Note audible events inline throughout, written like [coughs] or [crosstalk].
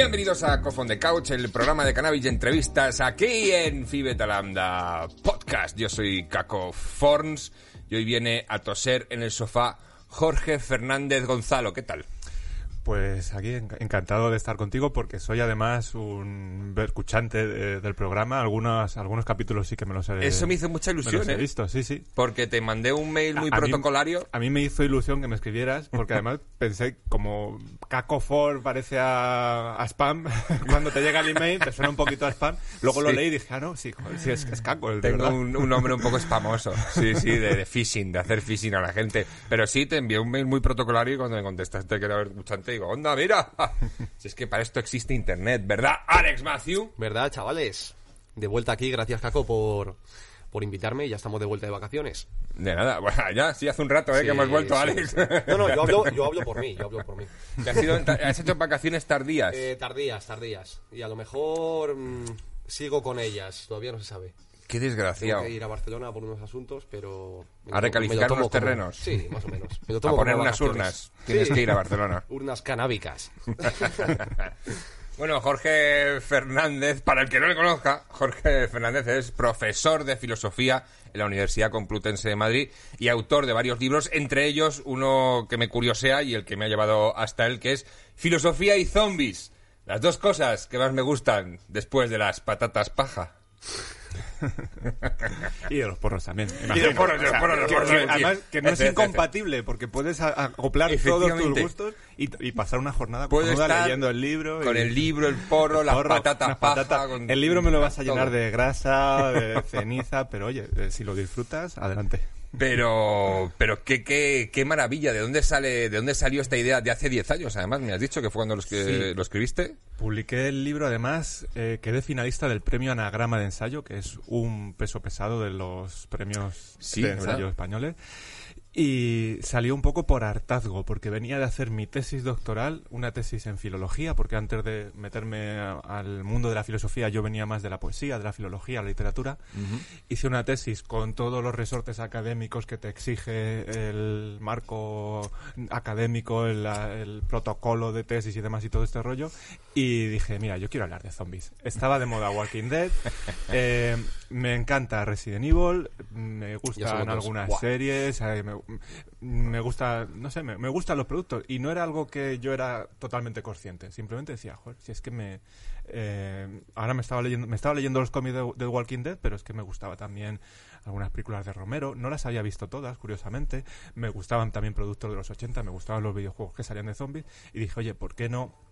Bienvenidos a Cofon de Couch, el programa de cannabis y entrevistas aquí en Fibetalamda Podcast. Yo soy Caco Forns y hoy viene a toser en el sofá Jorge Fernández Gonzalo. ¿Qué tal? Pues aquí encantado de estar contigo porque soy además un escuchante del programa. Algunos, algunos capítulos sí que me los he Eso me hizo mucha ilusión, me ¿eh? he visto, sí, sí. Porque te mandé un mail muy protocolario. a mí me hizo ilusión que me escribieras porque además [laughs] pensé como Caco Ford parece a, spam. [laughs] Cuando te llega el email te suena un poquito a spam. Luego lo leí y dije, ah, no, sí, sí es, es Caco. El Tengo un, un, nombre un poco spamoso. [laughs] Sí, sí, de, de, phishing, de hacer phishing a la gente. Pero sí, te envié un mail muy protocolario y cuando me contestaste que era escuchante digo, onda, mira. [laughs] si es que para esto existe internet, ¿verdad, Alex Matthew? ¿Verdad, chavales? De vuelta aquí, gracias, Caco, por, por invitarme y ya estamos de vuelta de vacaciones. De nada, [laughs] bueno, ya, sí, hace un rato ¿eh? que hemos vuelto, Alex. No, no, yo hablo, yo hablo por mí, yo hablo por mí. has, hecho vacaciones tardías? Eh, tardías, tardías. Y a lo mejor mm, sigo con ellas, todavía no se sabe. Qué desgraciado. Tengo que ir a Barcelona por unos asuntos, pero... ¿A recalificar los terrenos? Sí, más o menos. a poner unas urnas. Tienes que ir a Barcelona. [laughs] urnas canábicas. [laughs] bueno, Jorge Fernández, para el que no le conozca, Jorge Fernández es profesor de filosofía en la Universidad Complutense de Madrid y autor de varios libros, entre ellos uno que me curiosea y el que me ha llevado hasta él, que es Filosofía y Zombies. Las dos cosas que más me gustan después de las patatas paja. [laughs] y de los porros también. Y de los porros, de los porros, los porros. además, que no es incompatible, porque puedes acoplar todos tus gustos y, pasar una jornada puedes estar leyendo el libro. Con el libro, el porro, [laughs] las patatas paja. El libro me lo vas a llenar de grasa, de ceniza, pero oye, eh, si lo disfrutas, adelante. Pero, pero qué, qué, qué maravilla. ¿De dónde sale, de dónde salió esta idea de hace 10 años? Además, me has dicho que fue cuando lo, lo escribiste. Publiqué el libro, además, eh, quedé finalista del premio Anagrama de Ensayo, que es un peso pesado de los premios de ensayo españoles. Y salió un poco por hartazgo, porque venía de hacer mi tesis doctoral, una tesis en filología, porque antes de meterme al mundo de la filosofía yo venía más de la poesía, de la filología, la literatura. Hice una tesis con todos los resortes académicos que te exige el marco académico, el, protocolo de tesis y demás y todo este rollo. Y dije, mira, yo quiero hablar de zombies. Estaba de moda Walking Dead, [laughs] eh, me encanta Resident Evil, me gustan algunas series, eh, me, gusta, no sé, me, gustan los productos. Y no era algo que yo era totalmente consciente. Simplemente decía, joder, si es que me... Eh, ahora me estaba leyendo me estaba leyendo los cómics de, Walking Dead, pero es que me gustaba también algunas películas de Romero. No las había visto todas, curiosamente. Me gustaban también productos de los 80, me gustaban los videojuegos que salían de zombies. Y dije, oye, ¿por qué no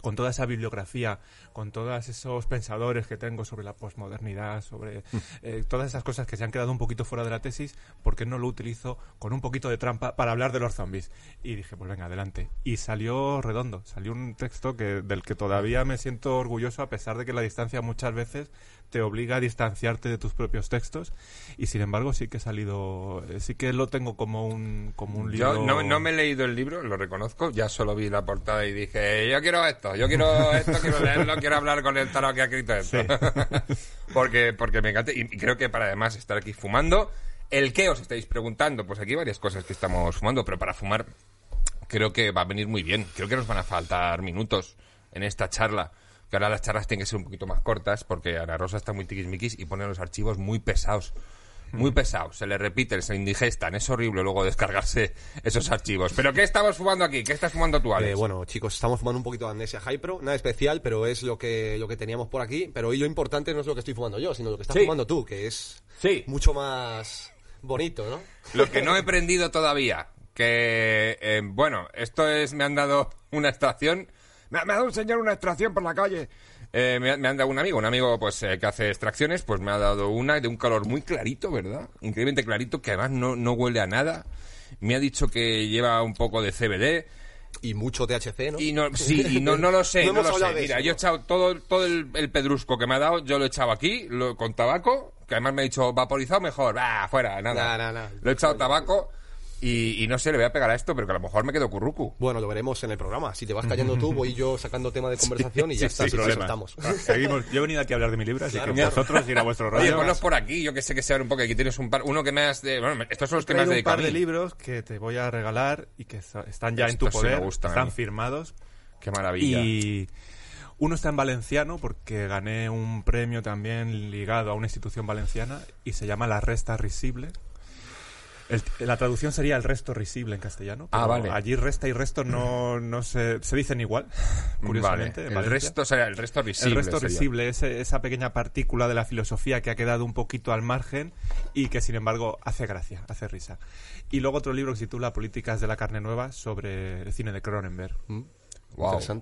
con toda esa bibliografía, con todos esos pensadores que tengo sobre la posmodernidad, sobre mm. eh, todas esas cosas que se han quedado un poquito fuera de la tesis, ¿por qué no lo utilizo con un poquito de trampa para hablar de los zombies? Y dije, pues venga, adelante. Y salió redondo, salió un texto que, del que todavía me siento orgulloso a pesar de que la distancia muchas veces te obliga a distanciarte de tus propios textos y sin embargo sí que he salido eh, sí que lo tengo como un como un libro yo no, no me he leído el libro lo reconozco ya solo vi la portada y dije yo quiero esto yo quiero esto quiero leerlo [laughs] quiero hablar con el tarot que ha escrito esto [laughs] porque porque me encanta y creo que para además estar aquí fumando el qué os estáis preguntando pues aquí hay varias cosas que estamos fumando pero para fumar creo que va a venir muy bien creo que nos van a faltar minutos en esta charla que ahora las charlas tienen que ser un poquito más cortas porque Ana Rosa está muy tiquismiquis y pone los archivos muy pesados. Muy pesados, se le repiten, se indigestan, es horrible luego descargarse esos archivos. ¿Pero qué estamos fumando aquí? ¿Qué estás fumando tú, Alex? Eh, bueno, chicos, estamos fumando un poquito de Amnesia Hypro, nada especial, pero es lo que, lo que teníamos por aquí. Pero hoy lo importante no es lo que estoy fumando yo, sino lo que estás fumando tú, que es mucho más bonito, ¿no? Lo que no he prendido todavía, que, eh, bueno, esto es, me han dado una estación me, ha dado un señor una extracción por la calle. Eh, me, me, han dado un amigo, un amigo pues eh, que hace extracciones, pues me ha dado una de un color muy clarito, ¿verdad? Increíblemente clarito, que además no, no huele a nada. Me ha dicho que lleva un poco de CBD. Y mucho THC, ¿no? Y no, sí, y no, no lo sé, [laughs] no, lo sé. Mira, yo he echado todo, todo el, pedrusco que me ha dado, yo lo he echado aquí, lo, con tabaco, que además me ha dicho vaporizado mejor, va, fuera, nada. Lo he echado tabaco y, no sé, le voy a pegar a esto, pero que a lo mejor me quedo currucu. Bueno, lo veremos en el programa. Si te vas callando [laughs] tú, voy yo sacando tema de conversación y ya está, si estamos. [laughs] Seguimos. Yo he venido aquí a hablar de mi libro, así que vosotros ir a vuestro rollo. Oye, ponlos por aquí, yo que sé que sean un poco. Aquí tienes un par, uno que me has de. Bueno, estos son los que me has dedicado. un par de libros que te voy a regalar y que están ya en tu poder, están firmados. Qué maravilla. Y Uno está en valenciano porque gané un premio también ligado a una institución valenciana y se llama La Resta Risible. La traducción sería el resto risible en castellano. ah, vale. Allí resta y resto no, no se, se dicen igual, curiosamente. El resto sería el resto risible. El resto risible, es esa pequeña partícula de la filosofía que ha quedado un poquito al margen y que sin embargo hace gracia, hace risa. Y luego otro libro que se titula Políticas de la carne nueva sobre el cine de Cronenberg. Mm.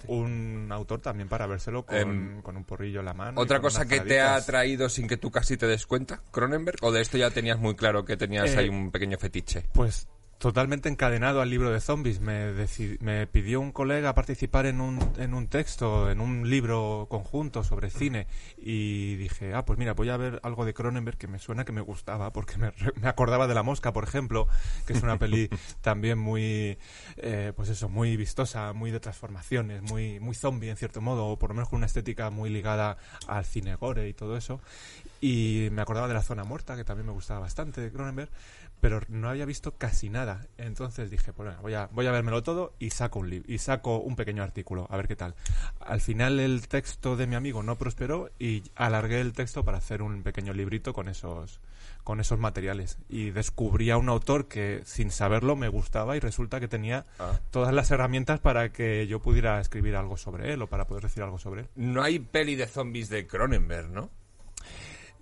Un autor también para vérselo em, con, un porrillo en la mano. ¿Otra cosa que te ha traído sin que tú casi te des cuenta, Cronenberg? ¿O de esto ya tenías muy claro que tenías eh, ahí un pequeño fetiche? Pues totalmente encadenado al libro de zombies. Me, me pidió un colega participar en un, en un texto, en un libro conjunto sobre cine y dije, ah, pues mira, voy a ver algo de Cronenberg que me suena que me gustaba porque me, me acordaba de La Mosca, por ejemplo, que es una peli [laughs] también muy, eh, pues eso, muy vistosa, muy de transformaciones, muy, muy zombie en cierto modo, o por lo menos con una estética muy ligada al cine gore y todo eso. Y me acordaba de La Zona Muerta, que también me gustaba bastante de Cronenberg pero no había visto casi nada. Entonces dije, pues bueno, voy a, voy a vérmelo todo y saco un libro y saco un pequeño artículo, a ver qué tal. Al final el texto de mi amigo no prosperó y alargué el texto para hacer un pequeño librito con esos con esos materiales y descubrí a un autor que sin saberlo me gustaba y resulta que tenía ah. todas las herramientas para que yo pudiera escribir algo sobre él o para poder decir algo sobre él. No hay peli de zombies de Cronenberg, ¿no?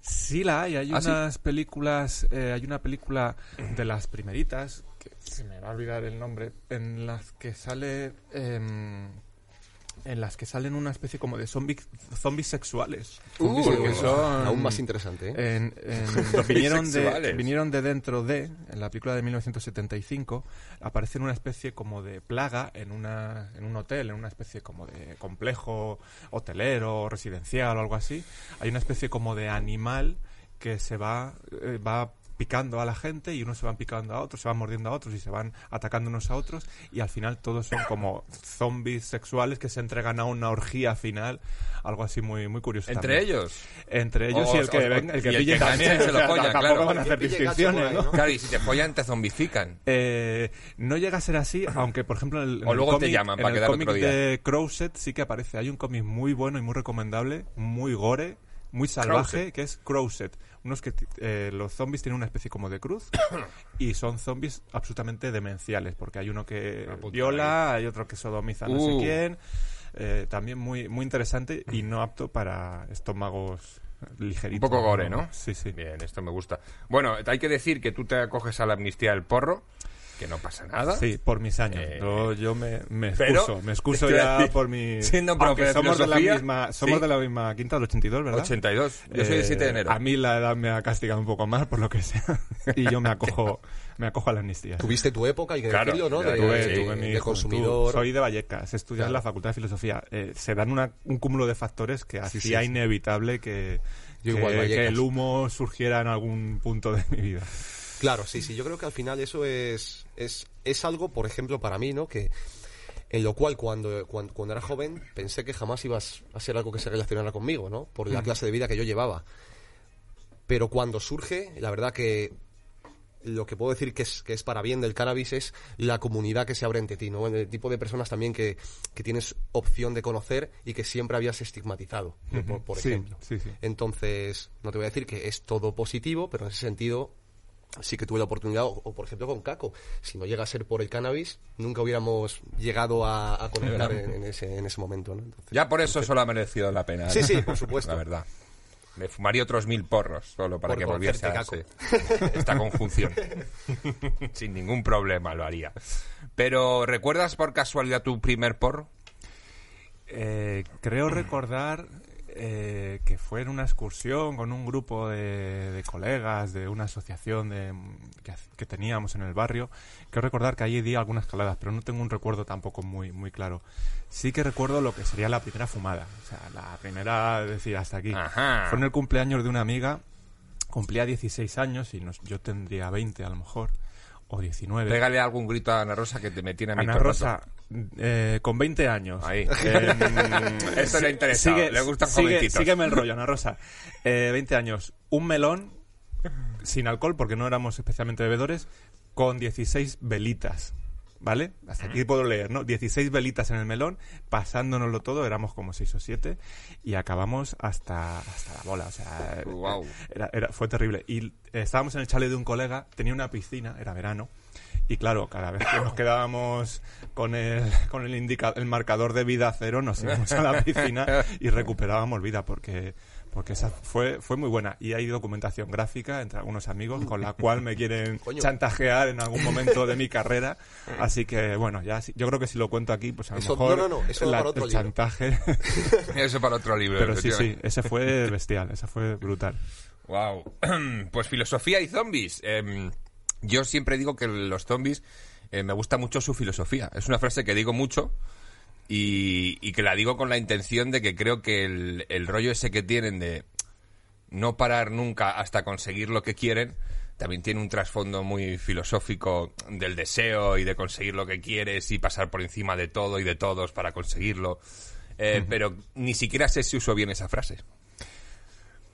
Sí la hay, hay ¿Ah, unas películas, eh, hay una película de las primeritas, que se me va a olvidar el nombre, en las que sale... Em, en las que salen una especie como de zombies, zombies sexuales. Uh, son, aún más interesante. ¿eh? [laughs] vinieron, de, vinieron de dentro de, en la película de 1975, aparecen una especie como de plaga en, una, en un hotel, en una especie como de complejo hotelero, residencial o algo así. Hay una especie como de animal que se va, eh, va picando a la gente y unos se van picando a otros, se van mordiendo a otros y se van atacando unos a otros y al final todos son como zombies sexuales que se entregan a una orgía final, algo así muy muy curioso. ¿Entre ellos? Entre ellos y el que, el que pille también se lo [laughs] follan, claro. van a hacer distinciones, ¿no? Claro, y si te follan te zombifican. Eh, no llega a ser así, aunque por ejemplo en el, o luego te llaman para el cómic de Crowset sí que aparece. Hay un cómic muy bueno y muy recomendable, muy gore, muy salvaje, que es Crowset unos que eh, los zombies tienen una especie como de cruz [coughs] y son zombies absolutamente demenciales, porque hay uno que viola, hay otro que sodomiza no sé uh. quién. Eh, también muy, muy interesante y no apto para estómagos ligeritos. Un poco gore, ¿no? Sí, sí. Bien, esto me gusta. Bueno, hay que decir que tú te acoges a la amnistía del porro que no pasa nada. Sí, por mis años. Eh, yo, me, me excuso, me excuso ya por mi... Siendo profe somos de la misma, somos de la misma quinta del 82, ¿verdad? 82. Yo soy el 7 de enero. A mí la edad me ha castigado un poco más, por lo que sea. [laughs] y yo me acojo, me acojo a la amnistía. Tuviste tu época, hay que decirlo, ¿no? De, tuve, mi consumidor. Soy de Vallecas, estudié en la Facultad de Filosofía. Eh, se dan una, un cúmulo de factores que hacía inevitable que, que el humo surgiera en algún punto de mi vida. Claro, sí, sí. Yo creo que al final eso es, es, es algo, por ejemplo, para mí, ¿no? Que en lo cual cuando, cuando, era joven pensé que jamás ibas a ser algo que se relacionara conmigo, ¿no? Por la clase de vida que yo llevaba. Pero cuando surge, la verdad que lo que puedo decir que es, que es para bien del cannabis es la comunidad que se abre entre ti, ¿no? El tipo de personas también que, que tienes opción de conocer y que siempre habías estigmatizado, por, ejemplo. Entonces, no te voy a decir que es todo positivo, pero en ese sentido sí que tuve la oportunidad, o, por ejemplo con Caco, si no llega a ser por el cannabis, nunca hubiéramos llegado a, conectar en, ese, en ese momento. ¿no? ya por eso solo ha merecido la pena. Sí, sí, por supuesto. La verdad. Me fumaría otros mil porros solo para que volviese a esta conjunción. [laughs] Sin ningún problema lo haría. Pero, ¿recuerdas por casualidad tu primer porro? Eh, creo recordar eh, que fue en una excursión con un grupo de, colegas de una asociación de, que, teníamos en el barrio. Quiero recordar que allí di algunas caladas, pero no tengo un recuerdo tampoco muy, muy claro. Sí que recuerdo lo que sería la primera fumada, o sea, la primera, decir, hasta aquí. Fue en el cumpleaños de una amiga, cumplía 16 años y yo tendría 20 a lo mejor o 19. Pégale algún grito a Ana Rosa que te me tiene a mi Ana Rosa, eh, con 20 años. Ahí. Eh, [laughs] Esto le interesa. Sigue, le gustan sigue, Sígueme el rollo, Ana Rosa. Eh, 20 años. Un melón sin alcohol, porque no éramos especialmente bebedores, con 16 velitas. ¿vale? Hasta aquí puedo leer, ¿no? 16 velitas en el melón, pasándonoslo todo, éramos como 6 o 7 y acabamos hasta, hasta la bola, o sea, wow. era, era, fue terrible. Y estábamos en el chalet de un colega, tenía una piscina, era verano, y claro, cada vez que nos quedábamos con el, con el, indica, el marcador de vida cero, nos íbamos a la [laughs] piscina y recuperábamos vida porque porque esa fue, fue muy buena. Y hay documentación gráfica entre algunos amigos con la cual me quieren [laughs] chantajear en algún momento de mi carrera. [laughs] Así que, bueno, ya yo creo que si lo cuento aquí, pues a lo mejor no, no, eso para otro el chantaje... eso para otro libro. Pero sí, sí, ese fue bestial, ese fue brutal. Wow. [clears throat] Pues filosofía y zombies. Em, yo siempre digo que los zombies eh, me gusta mucho su filosofía. Es una frase que digo mucho y, que la digo con la intención de que creo que el, rollo ese que tienen de no parar nunca hasta conseguir lo que quieren, también tiene un trasfondo muy filosófico del deseo y de conseguir lo que quieres y pasar por encima de todo y de todos para conseguirlo. Eh, pero ni siquiera sé si uso bien esa frase.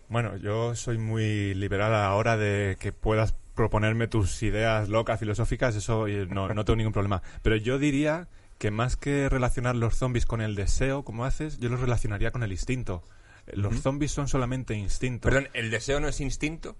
Bueno, yo soy muy liberal a la hora de que puedas proponerme tus ideas locas, filosóficas, eso no, no tengo ningún problema. Pero yo diría que más que relacionar los zombies con el deseo, como haces, yo los relacionaría con el instinto. Los zombies son solamente instintos. Perdón, ¿el deseo no es instinto?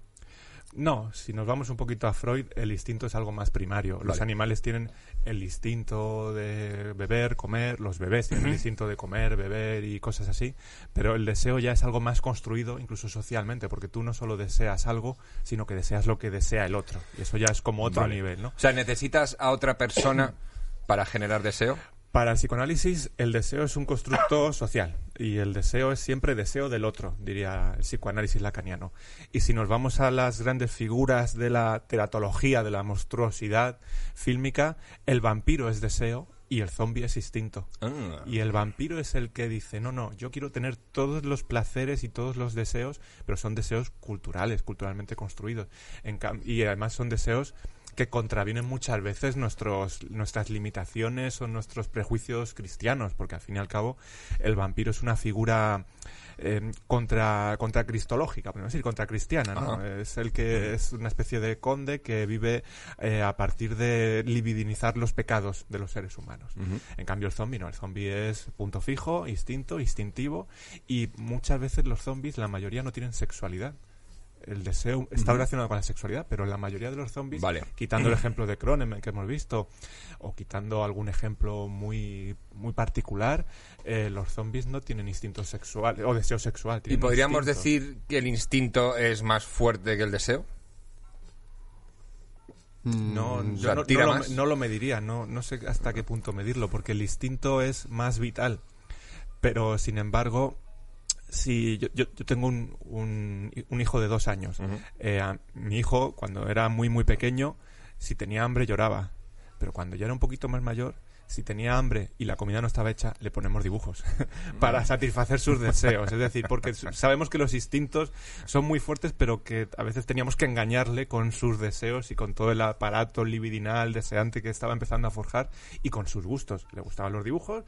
No, si nos vamos un poquito a Freud, el instinto es algo más primario. Los animales tienen el instinto de beber, comer, los bebés tienen el instinto de comer, beber y cosas así, pero el deseo ya es algo más construido, incluso socialmente, porque tú no solo deseas algo, sino que deseas lo que desea el otro. Y eso ya es como otro nivel, ¿no? O sea, necesitas a otra persona para generar deseo? Para el psicoanálisis, el deseo es un constructo social y el deseo es siempre deseo del otro, diría el psicoanálisis lacaniano. Y si nos vamos a las grandes figuras de la teratología, de la monstruosidad fílmica, el vampiro es deseo y el zombie es instinto. Ah. Y el vampiro es el que dice, no, no, yo quiero tener todos los placeres y todos los deseos, pero son deseos culturales, culturalmente construidos. y además son deseos que contravienen muchas veces nuestros, nuestras limitaciones o nuestros prejuicios cristianos, porque al fin y al cabo el vampiro es una figura eh, contra, contra cristológica, podemos decir, contra cristiana, ¿no? Es el que es una especie de conde que vive eh, a partir de libidinizar los pecados de los seres humanos. En cambio el zombie no, el zombie es punto fijo, instinto, instintivo y muchas veces los zombies, la mayoría no tienen sexualidad el deseo está relacionado con la sexualidad, pero la mayoría de los zombies, quitando el [clears throat] ejemplo de Cronenberg que hemos visto, o quitando algún ejemplo muy, muy particular, eh, los zombies no tienen instinto sexual o deseo sexual. ¿Y podríamos decir que el instinto es más fuerte que el deseo? No, mm, no, lo, no, lo, mediría, no, no sé hasta qué punto medirlo, porque el instinto es más vital. Pero, sin embargo, si yo, yo, tengo un, un, hijo de dos años. Eh, mi hijo, cuando era muy, muy pequeño, si tenía hambre lloraba. Pero cuando ya era un poquito más mayor, si tenía hambre y la comida no estaba hecha, le ponemos dibujos [laughs] para satisfacer sus deseos. Es decir, porque [laughs] sabemos que los instintos son muy fuertes, pero que a veces teníamos que engañarle con sus deseos y con todo el aparato libidinal, deseante que estaba empezando a forjar y con sus gustos. Le gustaban los dibujos,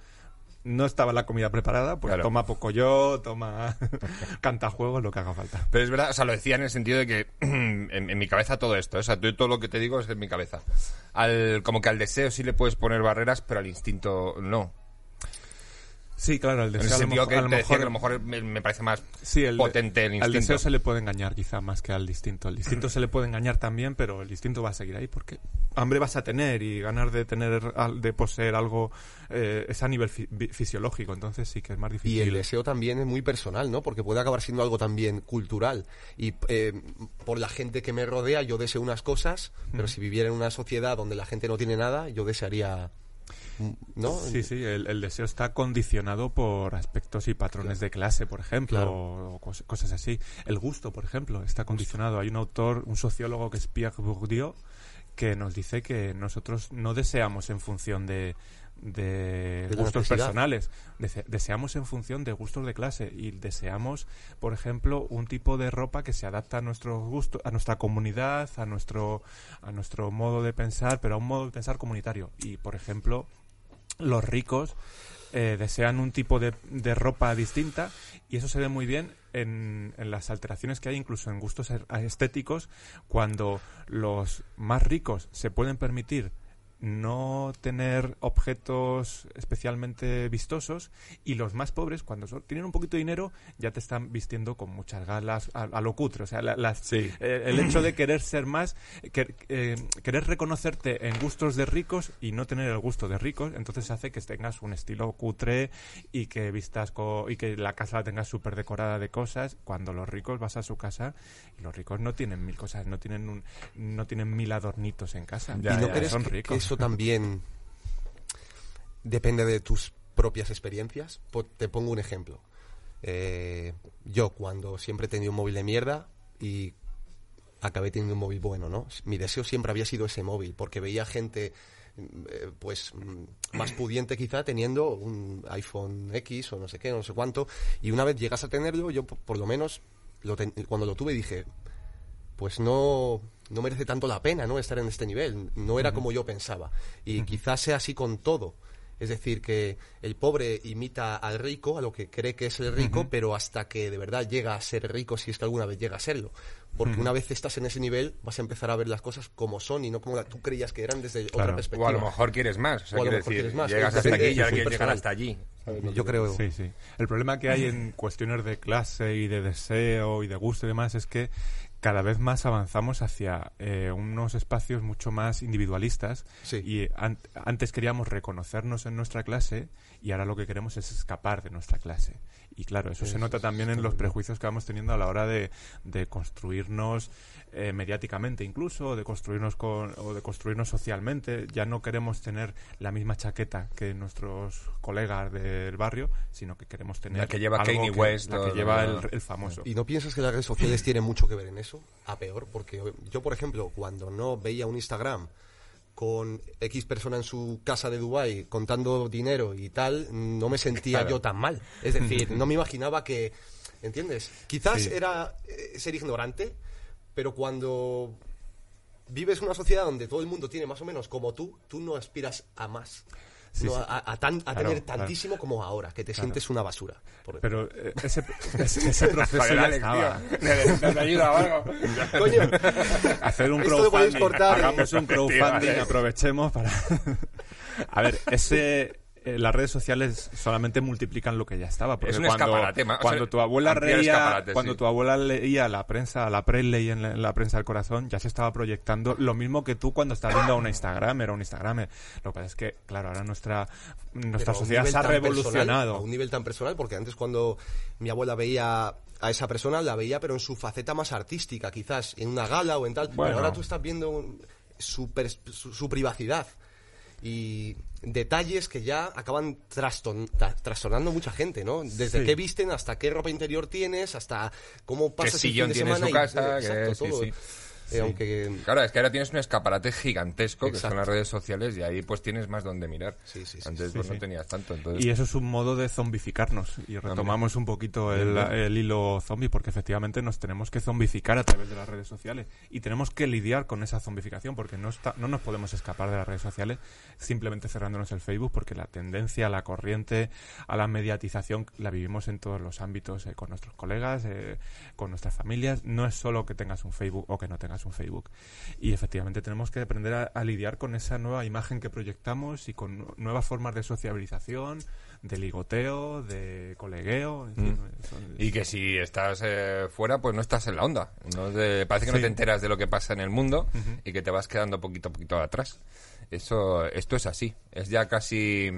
no estaba la comida preparada, pues toma poco yo, toma [laughs] cantajuegos, lo que haga falta. Pero es verdad, o sea, lo decía en el sentido de que [clears throat] en, mi cabeza todo esto, o sea, todo lo que te digo es en mi cabeza. Al, como que al deseo sí le puedes poner barreras, pero al instinto no. Sí, claro, el deseo. a, lo mejor, a lo mejor me, parece más potente el instinto. Al deseo se le puede engañar quizá más que al distinto. Al distinto [clears throat] se le puede engañar también, pero el distinto va a seguir ahí porque hambre vas a tener y ganar de tener, de poseer algo eh, es a nivel fisiológico, entonces sí que es más difícil. Y el deseo también es muy personal, ¿no? Porque puede acabar siendo algo también cultural. Y eh, por la gente que me rodea yo deseo unas cosas, pero si viviera en una sociedad donde la gente no tiene nada, yo desearía ¿no? Sí, sí, el, deseo está condicionado por aspectos y patrones de clase, por ejemplo, o, cosas así. El gusto, por ejemplo, está condicionado. Hay un autor, un sociólogo que es Pierre Bourdieu, que nos dice que nosotros no deseamos en función de, de, gustos personales. deseamos en función de gustos de clase y deseamos, por ejemplo, un tipo de ropa que se adapta a nuestro gusto, a nuestra comunidad, a nuestro, a nuestro modo de pensar, pero a un modo de pensar comunitario. Y, por ejemplo, los ricos eh, desean un tipo de, ropa distinta y eso se ve muy bien en, en, las alteraciones que hay incluso en gustos estéticos cuando los más ricos se pueden permitir no tener objetos especialmente vistosos y los más pobres, cuando tienen un poquito de dinero, ya te están vistiendo con muchas galas a, lo cutre. O sea, eh, el hecho de querer ser más, eh, querer reconocerte en gustos de ricos y no tener el gusto de ricos, entonces hace que tengas un estilo cutre y que vistas y que la casa la tengas súper decorada de cosas, cuando los ricos vas a su casa y los ricos no tienen mil cosas, no tienen un, no tienen mil adornitos en casa. ¿Y no crees son ricos. También depende de tus propias experiencias? te pongo un ejemplo. Eh, yo cuando siempre he tenido un móvil de mierda y acabé teniendo un móvil bueno, ¿no? Mi deseo siempre había sido ese móvil, porque veía gente eh, pues mm, más pudiente quizá teniendo un iPhone X o no sé qué, no sé cuánto, y una vez llegas a tenerlo, yo por lo menos cuando lo tuve dije, pues no, no merece tanto la pena no estar en este nivel, no era como yo pensaba, y quizás sea así con todo. Es decir, que el pobre imita al rico, a lo que cree que es el rico, pero hasta que de verdad llega a ser rico, si es que alguna vez llega a serlo. Porque una vez estás en ese nivel, vas a empezar a ver las cosas como son y no como tú creías que eran desde otra perspectiva. O a lo mejor quieres más. O, a lo mejor quieres más. Llegas hasta aquí y hasta allí. Yo creo. Sí, sí. El problema que hay en cuestiones de clase y de deseo y de gusto y demás es que cada vez más avanzamos hacia eh, unos espacios mucho más individualistas y antes queríamos reconocernos en nuestra clase y ahora lo que queremos es escapar de nuestra clase. Y claro, eso se nota también en los prejuicios que vamos teniendo a la hora de, de construirnos eh, mediáticamente incluso, o de construirnos con, o de construirnos socialmente. Ya no queremos tener la misma chaqueta que nuestros colegas del barrio, sino que queremos tener la que lleva Kanye West, la que lleva el, famoso. ¿Y no piensas que las redes sociales tienen mucho que ver en eso? A peor, porque yo, por ejemplo, cuando no veía un Instagram con X persona en su casa de Dubai contando dinero y tal, no me sentía yo tan mal. Es decir, [laughs] no me imaginaba que, ¿entiendes? Quizás era eh, ser ignorante, pero cuando vives una sociedad donde todo el mundo tiene más o menos como tú, tú no aspiras a más. A, tener tantísimo como ahora, que te sientes una basura. Pero eh, ese, ese, [laughs] proceso ya estaba. ayuda o algo? [laughs] Coño, hacer un crowdfunding. Hagamos un crowdfunding, aprovechemos para... [laughs] a ver, ese eh, las redes sociales solamente multiplican lo que ya estaba. Porque es un cuando, escaparate, cuando tu abuela leía, cuando tu abuela leía la prensa, la pre-ley en, la, prensa del corazón, ya se estaba proyectando lo mismo que tú cuando estás viendo una Instagram, era un Instagram. Lo que pasa es que, claro, ahora nuestra, nuestra sociedad se ha revolucionado. a un nivel tan personal, porque antes cuando mi abuela veía a esa persona, la veía pero en su faceta más artística, quizás, en una gala o en tal. Pero ahora tú estás viendo su, su privacidad y detalles que ya acaban trastornando mucha gente, ¿no? Desde qué visten hasta qué ropa interior tienes, hasta cómo pasas el fin de semana. Su casa, exacto, todo. Eh, claro, es que ahora tienes un escaparate gigantesco que son las redes sociales y ahí pues tienes más donde mirar. Antes pues, no tenías tanto. Y eso es un modo de zombificarnos. Y retomamos un poquito el, hilo zombie porque efectivamente nos tenemos que zombificar a través de las redes sociales y tenemos que lidiar con esa zombificación porque no, está, no nos podemos escapar de las redes sociales simplemente cerrándonos el Facebook porque la tendencia, la corriente a la mediatización la vivimos en todos los ámbitos, eh, con nuestros colegas, eh, con nuestras familias. No es solo que tengas un Facebook o que no tengas un Facebook. Y efectivamente tenemos que aprender a, lidiar con esa nueva imagen que proyectamos y con nuevas formas de sociabilización, de ligoteo, de colegueo. Mm. Y que si estás eh, fuera, pues no estás en la onda. ¿no? parece que no te enteras de lo que pasa en el mundo y que te vas quedando poquito a poquito atrás. Eso, esto es así. Es ya casi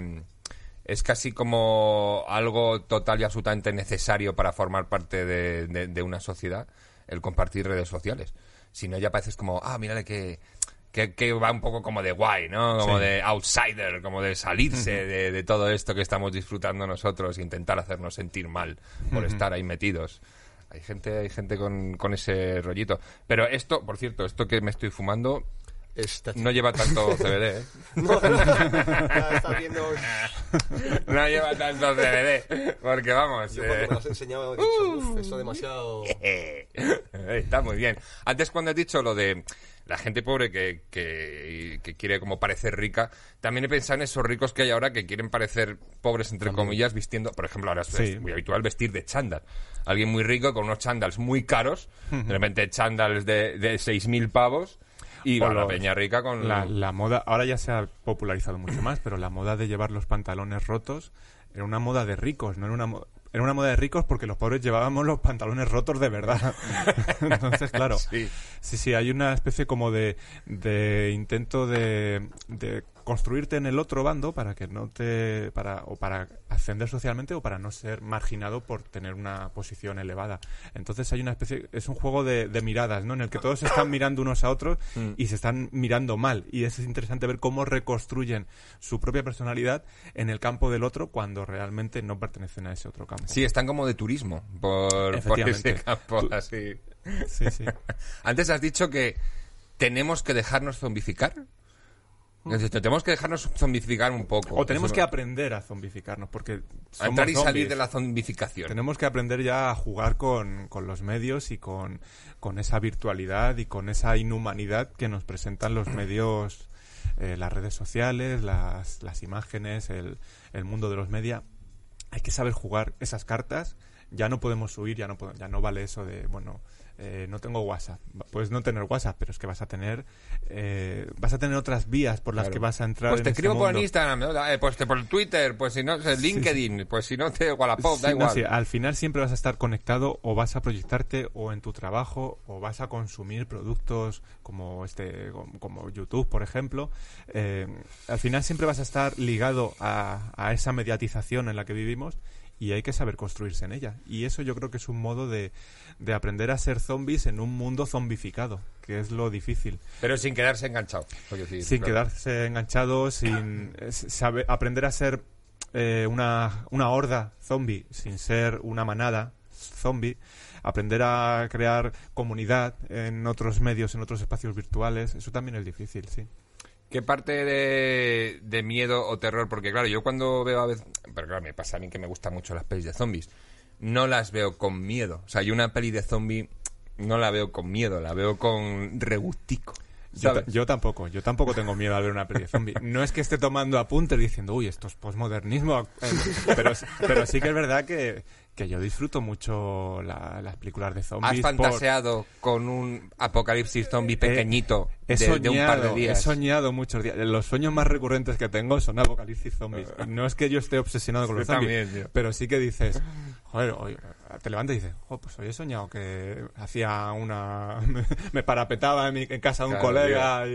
es casi como algo total y absolutamente necesario para formar parte de, una sociedad el compartir redes sociales si no ya pareces como, ah, mírale que, que, va un poco como de guay, ¿no? Como de outsider, como de salirse de, todo esto que estamos disfrutando nosotros, e intentar hacernos sentir mal por estar ahí metidos. Hay gente, hay gente con, con ese rollito. Pero esto, por cierto, esto que me estoy fumando no lleva tanto [laughs] CBD, ¿eh? No, está viendo... no lleva tanto CBD, porque vamos... Yo cuando me lo has enseñado he dicho, eso demasiado... está muy bien. Antes cuando has dicho lo de la gente pobre que, que, quiere como parecer rica, también he pensado en esos ricos que hay ahora que quieren parecer pobres, entre comillas, vistiendo, por ejemplo, ahora es muy habitual vestir de chándal. Alguien muy rico con unos chándals muy caros, de repente chándals de, de 6.000 pavos, Y la peña rica con... La, moda, ahora ya se ha popularizado mucho [clears throat] más, pero la moda de llevar los pantalones rotos era una moda de ricos, no era una era una moda de ricos porque los pobres llevábamos los pantalones rotos de verdad. [laughs] Entonces, claro, sí. sí, sí, hay una especie como de, de intento de, de construirte en el otro bando para que no te para o para ascender socialmente o para no ser marginado por tener una posición elevada. Entonces hay una especie es un juego de, miradas no en el que todos se están mirando unos a otros [laughs] mm. y se están mirando mal. Y es interesante ver cómo reconstruyen su propia personalidad en el campo del otro cuando realmente no pertenecen a ese otro campo. Sí están como de turismo por, por ese [laughs] campo así. Sí sí. [laughs] Antes has dicho que tenemos que dejarnos zombificar tenemos que dejarnos zombificar un poco. O tenemos que aprender a zombificarnos, porque... Entrar y salir de la zombificación. Tenemos que aprender ya a jugar con, los medios y con, esa virtualidad y con esa inhumanidad que nos presentan los [coughs] medios, eh, las redes sociales, las, las imágenes, el, el mundo de los medios. Hay que saber jugar esas cartas. Ya no podemos huir, ya no, ya no vale eso de, bueno, eh, no tengo WhatsApp. Puedes no tener WhatsApp, pero es que vas a tener eh, vas a tener otras vías por las que vas a entrar. Pues te este escribo por Instagram, eh, pues te por Twitter, pues si no, LinkedIn, pues si no te Wallapop, da igual. al final siempre vas a estar conectado o vas a proyectarte o en tu trabajo o vas a consumir productos como este, como YouTube, por ejemplo. al final siempre vas a estar ligado a, a esa mediatización en la que vivimos y hay que saber construirse en ella. Y eso yo creo que es un modo de, de aprender a ser zombies en un mundo zombificado, que es lo difícil. Pero sin quedarse enganchado. sin quedarse enganchado, sin saber, aprender a ser eh, una, una horda zombie, sin ser una manada zombie aprender a crear comunidad en otros medios, en otros espacios virtuales, eso también es difícil, sí. ¿Qué parte de, de, miedo o terror? Porque claro, yo cuando veo a veces... Pero claro, me pasa a mí que me gustan mucho las pelis de zombies. No las veo con miedo. O sea, yo una peli de zombie no la veo con miedo, la veo con regustico. Yo, tampoco, yo tampoco tengo miedo a ver una peli de zombie. No es que esté tomando apuntes diciendo, uy, esto es posmodernismo, eh, pero, pero sí que es verdad que, que yo disfruto mucho las películas de zombies. ¿Has fantaseado con un apocalipsis zombie pequeñito de, un par de días? He soñado muchos días. Los sueños más recurrentes que tengo son apocalipsis zombies. [laughs] no es que yo esté obsesionado con los zombies, pero sí que dices, joder, hoy, te levantas y dices, oh, pues hoy he soñado que hacía una... [laughs] me parapetaba en, mi, en casa de un colega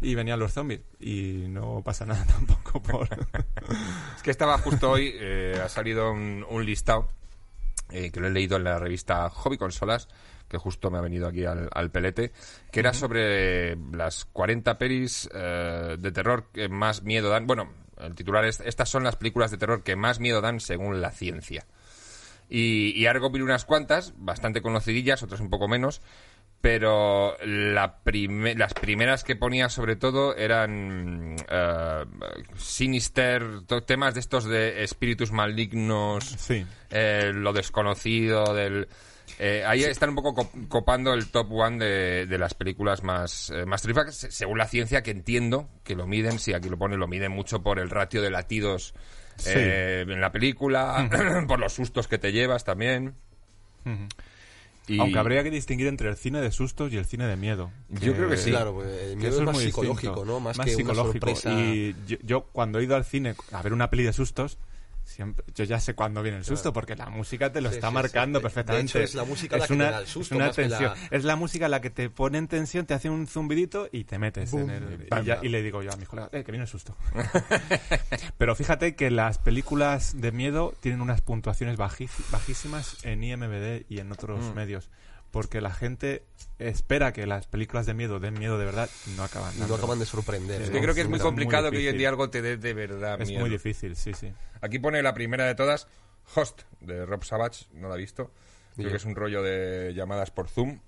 y, venían los zombies. Y no pasa nada [laughs] tampoco por... es que estaba justo hoy, eh, ha salido un listado eh, que lo he leído en la revista Hobby Consolas, que justo me ha venido aquí al, pelete, que era sobre las 40 pelis eh, de terror que más miedo dan. Bueno, el titular es, estas son las películas de terror que más miedo dan según la ciencia. Y, y algo unas cuantas, bastante conocidillas, otras un poco menos, pero la las primeras que ponía sobre todo eran uh, Sinister, temas de estos de espíritus malignos, eh, lo desconocido, del... Eh, ahí están un poco copando el top one de, las películas más, más según la ciencia, que entiendo que lo miden, si aquí lo pone, lo miden mucho por el ratio de latidos en la película, [clears throat] por los sustos que te llevas también. Aunque habría que distinguir entre el cine de sustos y el cine de miedo. Yo creo que sí. Claro, pues, el miedo es más psicológico, ¿no? Más, que psicológico. Una sorpresa. Y yo, cuando he ido al cine a ver una peli de sustos, siempre, yo ya sé cuándo viene el susto porque la música te lo está marcando perfectamente. es la música la que te da el susto. Es una tensión. Es la música la que te pone en tensión, te hace un zumbidito y te metes en el. Y, le digo yo a mis colegas, eh, que viene el susto. [laughs] Pero fíjate que las películas de miedo tienen unas puntuaciones bajísimas en IMBD y en otros mm. medios porque la gente espera que las películas de miedo den miedo de verdad y no acaban no acaban de sorprender yo creo que es muy complicado que hoy en día algo te dé de verdad es muy difícil sí sí. Aquí pone la primera de todas Host de Rob Savage no la he visto. Creo que es un rollo de llamadas por Zoom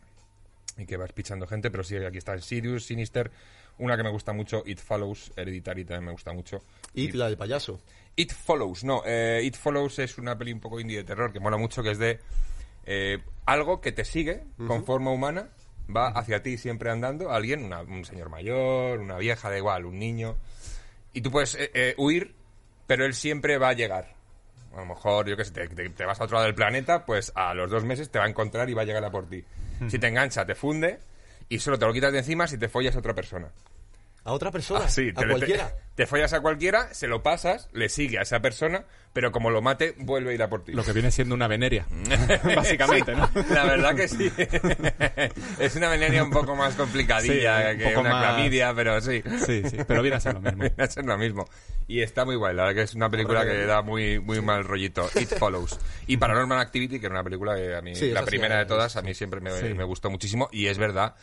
y que vas pichando gente pero sí aquí está Sirius Sinister una que me gusta mucho It Follows Hereditary también me gusta mucho. It la del payaso. It Follows no eh, It Follows es una peli un poco indie de terror que mola mucho que es de eh, algo que te sigue con forma humana, va hacia ti siempre andando, alguien, un señor mayor, una vieja, da igual, un niño, y tú puedes eh, eh, huir, pero él siempre va a llegar. A lo mejor, yo que sé, te, vas a otro lado del planeta, pues a los dos meses te va a encontrar y va a llegar a por ti. Si te engancha, te funde, y solo te lo quitas de encima si te follas a otra persona. ¿A otra persona? Ah, sí, ¿A te, cualquiera? Te, [laughs] te follas a cualquiera, se lo pasas, le sigue a esa persona, pero como lo mate, vuelve a ir a por ti. Lo que viene siendo una veneria, [laughs] básicamente, [laughs] ¿no? La verdad que sí. es una veneria un poco más complicadilla Sí, un que poco una más- clamidia, pero sí. Sí, sí, pero viene a ser lo mismo. Viene a ser lo mismo. Y está muy guay, la verdad que es una película que da muy, muy mal rollito. It Follows. Y Paranormal Activity, que era una película que a mí, Sí, la primera de sí. todas, a mí siempre me, Sí. me gustó muchísimo. Y es verdad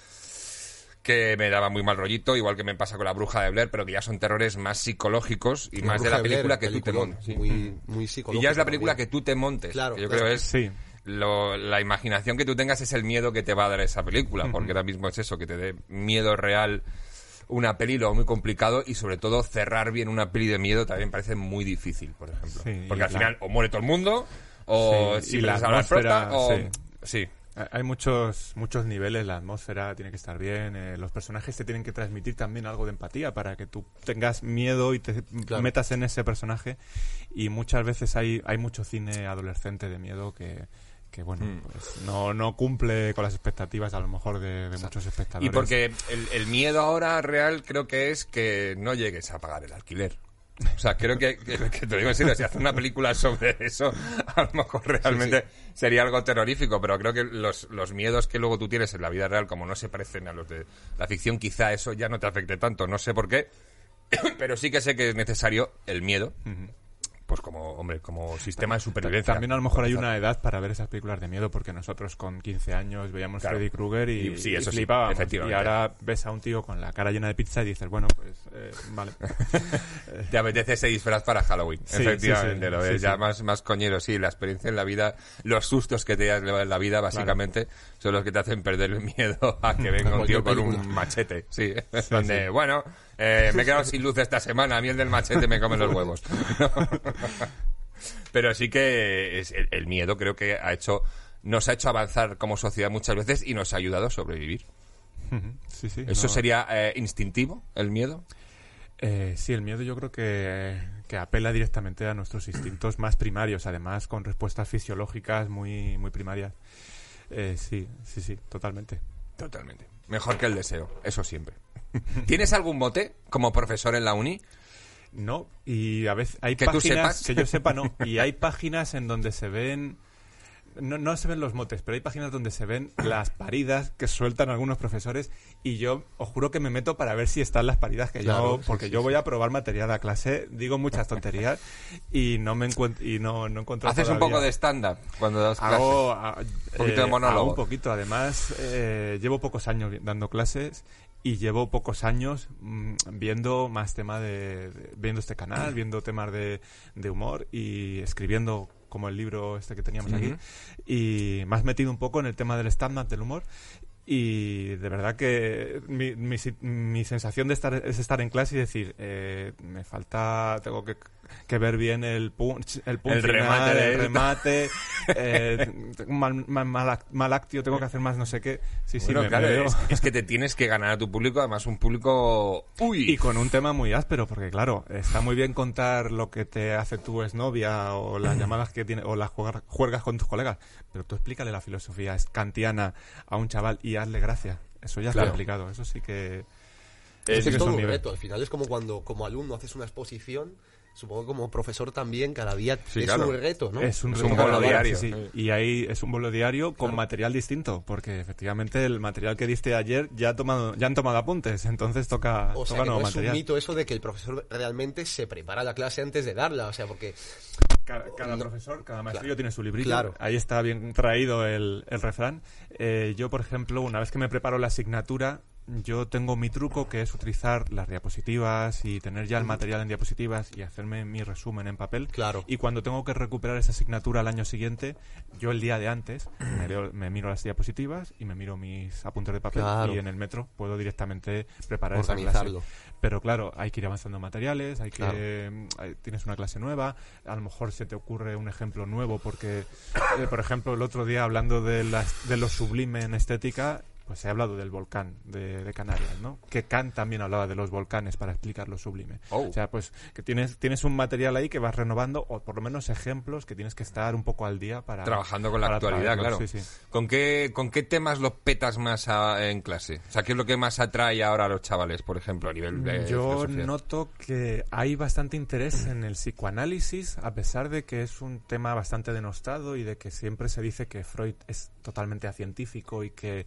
que me daba muy mal rollito, igual que me pasa con La Bruja de Blair, pero que ya son terrores más psicológicos y La más de la Blair, película que tú te montes. sí. Muy, muy Y ya es la película que tú te montes. Claro, que yo claro. creo es Sí. lo- la imaginación que tú tengas es el miedo que te va a dar esa película, porque ahora mismo es eso, que te dé miedo real una peli, lo muy complicado y sobre todo cerrar bien una peli de miedo también parece muy difícil, por ejemplo. Sí, porque al la- final o muere todo el mundo o Sí, si la atmósfera, o... sí. sí. Hay muchos, muchos niveles, la atmósfera tiene que estar bien, eh, los personajes te tienen que transmitir también algo de empatía para que tú tengas miedo y te Claro. metas en ese personaje. Y muchas veces hay, hay mucho cine adolescente de miedo que, que bueno, Mm. pues no, no cumple con las expectativas a lo mejor de, de muchos espectadores. Y porque el, el miedo ahora real creo que es que no llegues a pagar el alquiler. O sea, creo que, que- que te digo en serio, si hace una película sobre eso, a lo mejor realmente sería algo terrorífico, pero creo que los, los miedos que luego tú tienes en la vida real, como no se parecen a los de la ficción, quizá eso ya no te afecte tanto. No sé por qué, [coughs] pero sí que sé que es necesario el miedo, pues como, hombre, como sistema de supervivencia. También a lo mejor hay una edad para ver esas películas de miedo, porque nosotros con 15 años veíamos Claro. Freddy Krueger y, Y sí, eso y sí, efectivamente. Y ahora ves a un tío con la cara llena de pizza y dices, bueno, pues eh, vale. [laughs] Te apetece ese disfraz para Halloween, Sí, efectivamente, lo ves ya más, más coñero, sí, la experiencia en la vida, los sustos que te llevado en la vida, básicamente, son los que te hacen perder el miedo a que [laughs] venga un tío con un machete, sí, [laughs] donde, bueno, eh, me he quedado sin luz esta semana, a mí el del machete me come los huevos. [laughs] Pero sí que es el, el miedo creo que ha hecho, nos ha hecho avanzar como sociedad muchas veces y nos ha ayudado a sobrevivir. Sí, sí, ¿Eso no. sería eh, instintivo, el miedo? Eh, sí, el miedo yo creo que, que apela directamente a nuestros instintos más primarios, además con respuestas fisiológicas muy, muy primarias. Eh, sí, sí, sí, totalmente. Totalmente. Mejor que el deseo, eso siempre. [laughs] ¿Tienes algún mote como profesor en la uni? No, y a veces hay Que tú páginas sepas. que yo sepa no, [laughs] y hay páginas en donde se ven no, no se ven los motes, pero hay páginas donde se ven las paridas que sueltan algunos profesores y yo os juro que me meto para ver si están las paridas que Claro, yo porque sí, yo voy a probar material a clase, digo muchas tonterías y no me encuentro y no no encuentro ¿Haces un poco de stand-up cuando das clases? Hago a- poquito de monólogo. hago un poquito. Además, eh, llevo pocos años dando clases y llevo pocos años mm, viendo más tema de, de- viendo este canal, viendo temas de, de humor y escribiendo como el libro este que teníamos aquí y más metido un poco en el tema del stand-up, del humor. Y de verdad que mi, mi, mi sensación de estar es estar en clase y decir, eh, me falta, tengo que, que ver bien el punch, el punch El final, remate el remate, [laughs] eh, tengo un mal, mal, mal act- mal actio, tengo que hacer más no sé qué. Sí, sí, me- claro, me es, es que te tienes que ganar a tu público, además un público... ¡Uy! Y con un tema muy áspero, porque claro, está muy bien contar lo que te hace tu exnovia o las [clears throat] llamadas que tiene o las jugar- juergas con tus colegas, pero tú explícale la filosofía kantiana a un chaval y hazle gracia. Eso ya Claro. está complicado, eso sí que... Es, que todo un un nivel. reto. Al final es como cuando como alumno haces una exposición. Supongo que como profesor también cada día Sí, es claro. un reto, ¿no? Es un, Es reto un bolo diario. sí, sí. Y ahí es un bolo diario con material distinto, porque efectivamente el material que diste ayer ya, ha tomado, ya han tomado apuntes, entonces toca, O sea, toca que no nuevo es un mito eso de que el profesor realmente se prepara la clase antes de darla. O sea, porque Cada, cada profesor, cada maestrillo Claro. tiene su librito. Claro. Ahí está bien traído el, el refrán. Eh, yo, por ejemplo, una vez que me preparo la asignatura, yo tengo mi truco que es utilizar las diapositivas y tener ya el material en diapositivas y hacerme mi resumen en papel. Claro. Y cuando tengo que recuperar esa asignatura al año siguiente, yo el día de antes [clears throat] me, leo- me miro las diapositivas y me miro mis apuntes de papel Claro. y en el metro puedo directamente preparar esa clase. organizarlo. Pero claro, hay que ir avanzando materiales, hay que Claro. eh, tienes una clase nueva, a lo mejor se te ocurre un ejemplo nuevo porque, [coughs] eh, por ejemplo, el otro día hablando de, las, de lo sublime en estética, pues he hablado del volcán de, Canarias, ¿no? Que Kant también hablaba de los volcanes para explicar lo sublime. Oh. O sea, pues que tienes, tienes un material ahí que vas renovando, o por lo menos ejemplos que tienes que estar un poco al día para... Trabajando con la actualidad, claro. ¿Con, qué, ¿Con qué temas los petas más en clase? O sea, ¿qué es lo que más atrae ahora a los chavales, por ejemplo, a nivel de Yo noto que hay bastante interés en el psicoanálisis, a pesar de que es un tema bastante denostado y de que siempre se dice que Freud es totalmente acientífico y que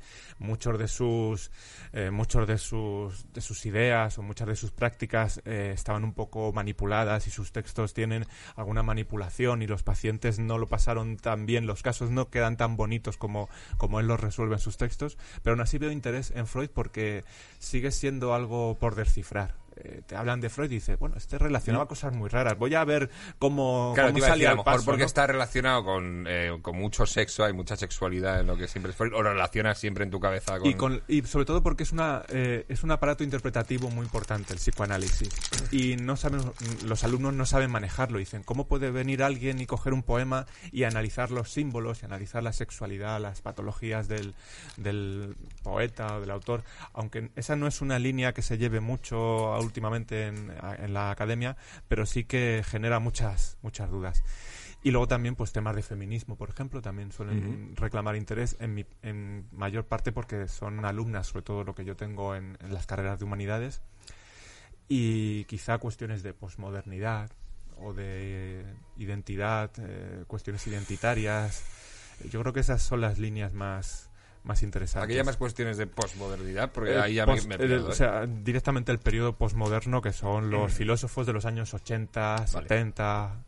muchos de sus eh, muchos de sus de sus ideas o muchas de sus prácticas eh, estaban un poco manipuladas y sus textos tienen alguna manipulación y los pacientes no lo pasaron tan bien los casos no quedan tan bonitos como como él los resuelve en sus textos pero aún así veo interés en Freud porque sigue siendo algo por descifrar eh, te hablan de Freud y dice, bueno, este relacionaba cosas muy raras. Voy a ver cómo, claro, cómo salía a lo mejor porque está relacionado con, eh, con mucho sexo, hay mucha sexualidad en lo que siempre es Freud, o lo relacionas siempre en tu cabeza con... Y, sobre todo porque es, una, eh, es un aparato interpretativo muy importante, el psicoanálisis. Y no saben, los alumnos no saben manejarlo. Dicen, ¿cómo puede venir alguien y coger un poema y analizar los símbolos y analizar la sexualidad, las patologías del, del poeta o del autor? Aunque esa no es una línea que se lleve mucho a últimamente en, la academia, pero sí que genera muchas, muchas dudas. Y luego también, pues temas de feminismo, por ejemplo, también suelen reclamar interés en, mi, en mayor parte porque son alumnas, sobre todo lo que yo tengo en, las carreras de humanidades, y quizá cuestiones de posmodernidad o de identidad, eh, cuestiones identitarias. Yo creo que esas son las líneas más, más interesantes. Aquí hay más cuestiones de posmodernidad, porque ahí ya me, ¿eh? O sea, directamente el periodo posmoderno, que son los mm. filósofos de los años 80, 70,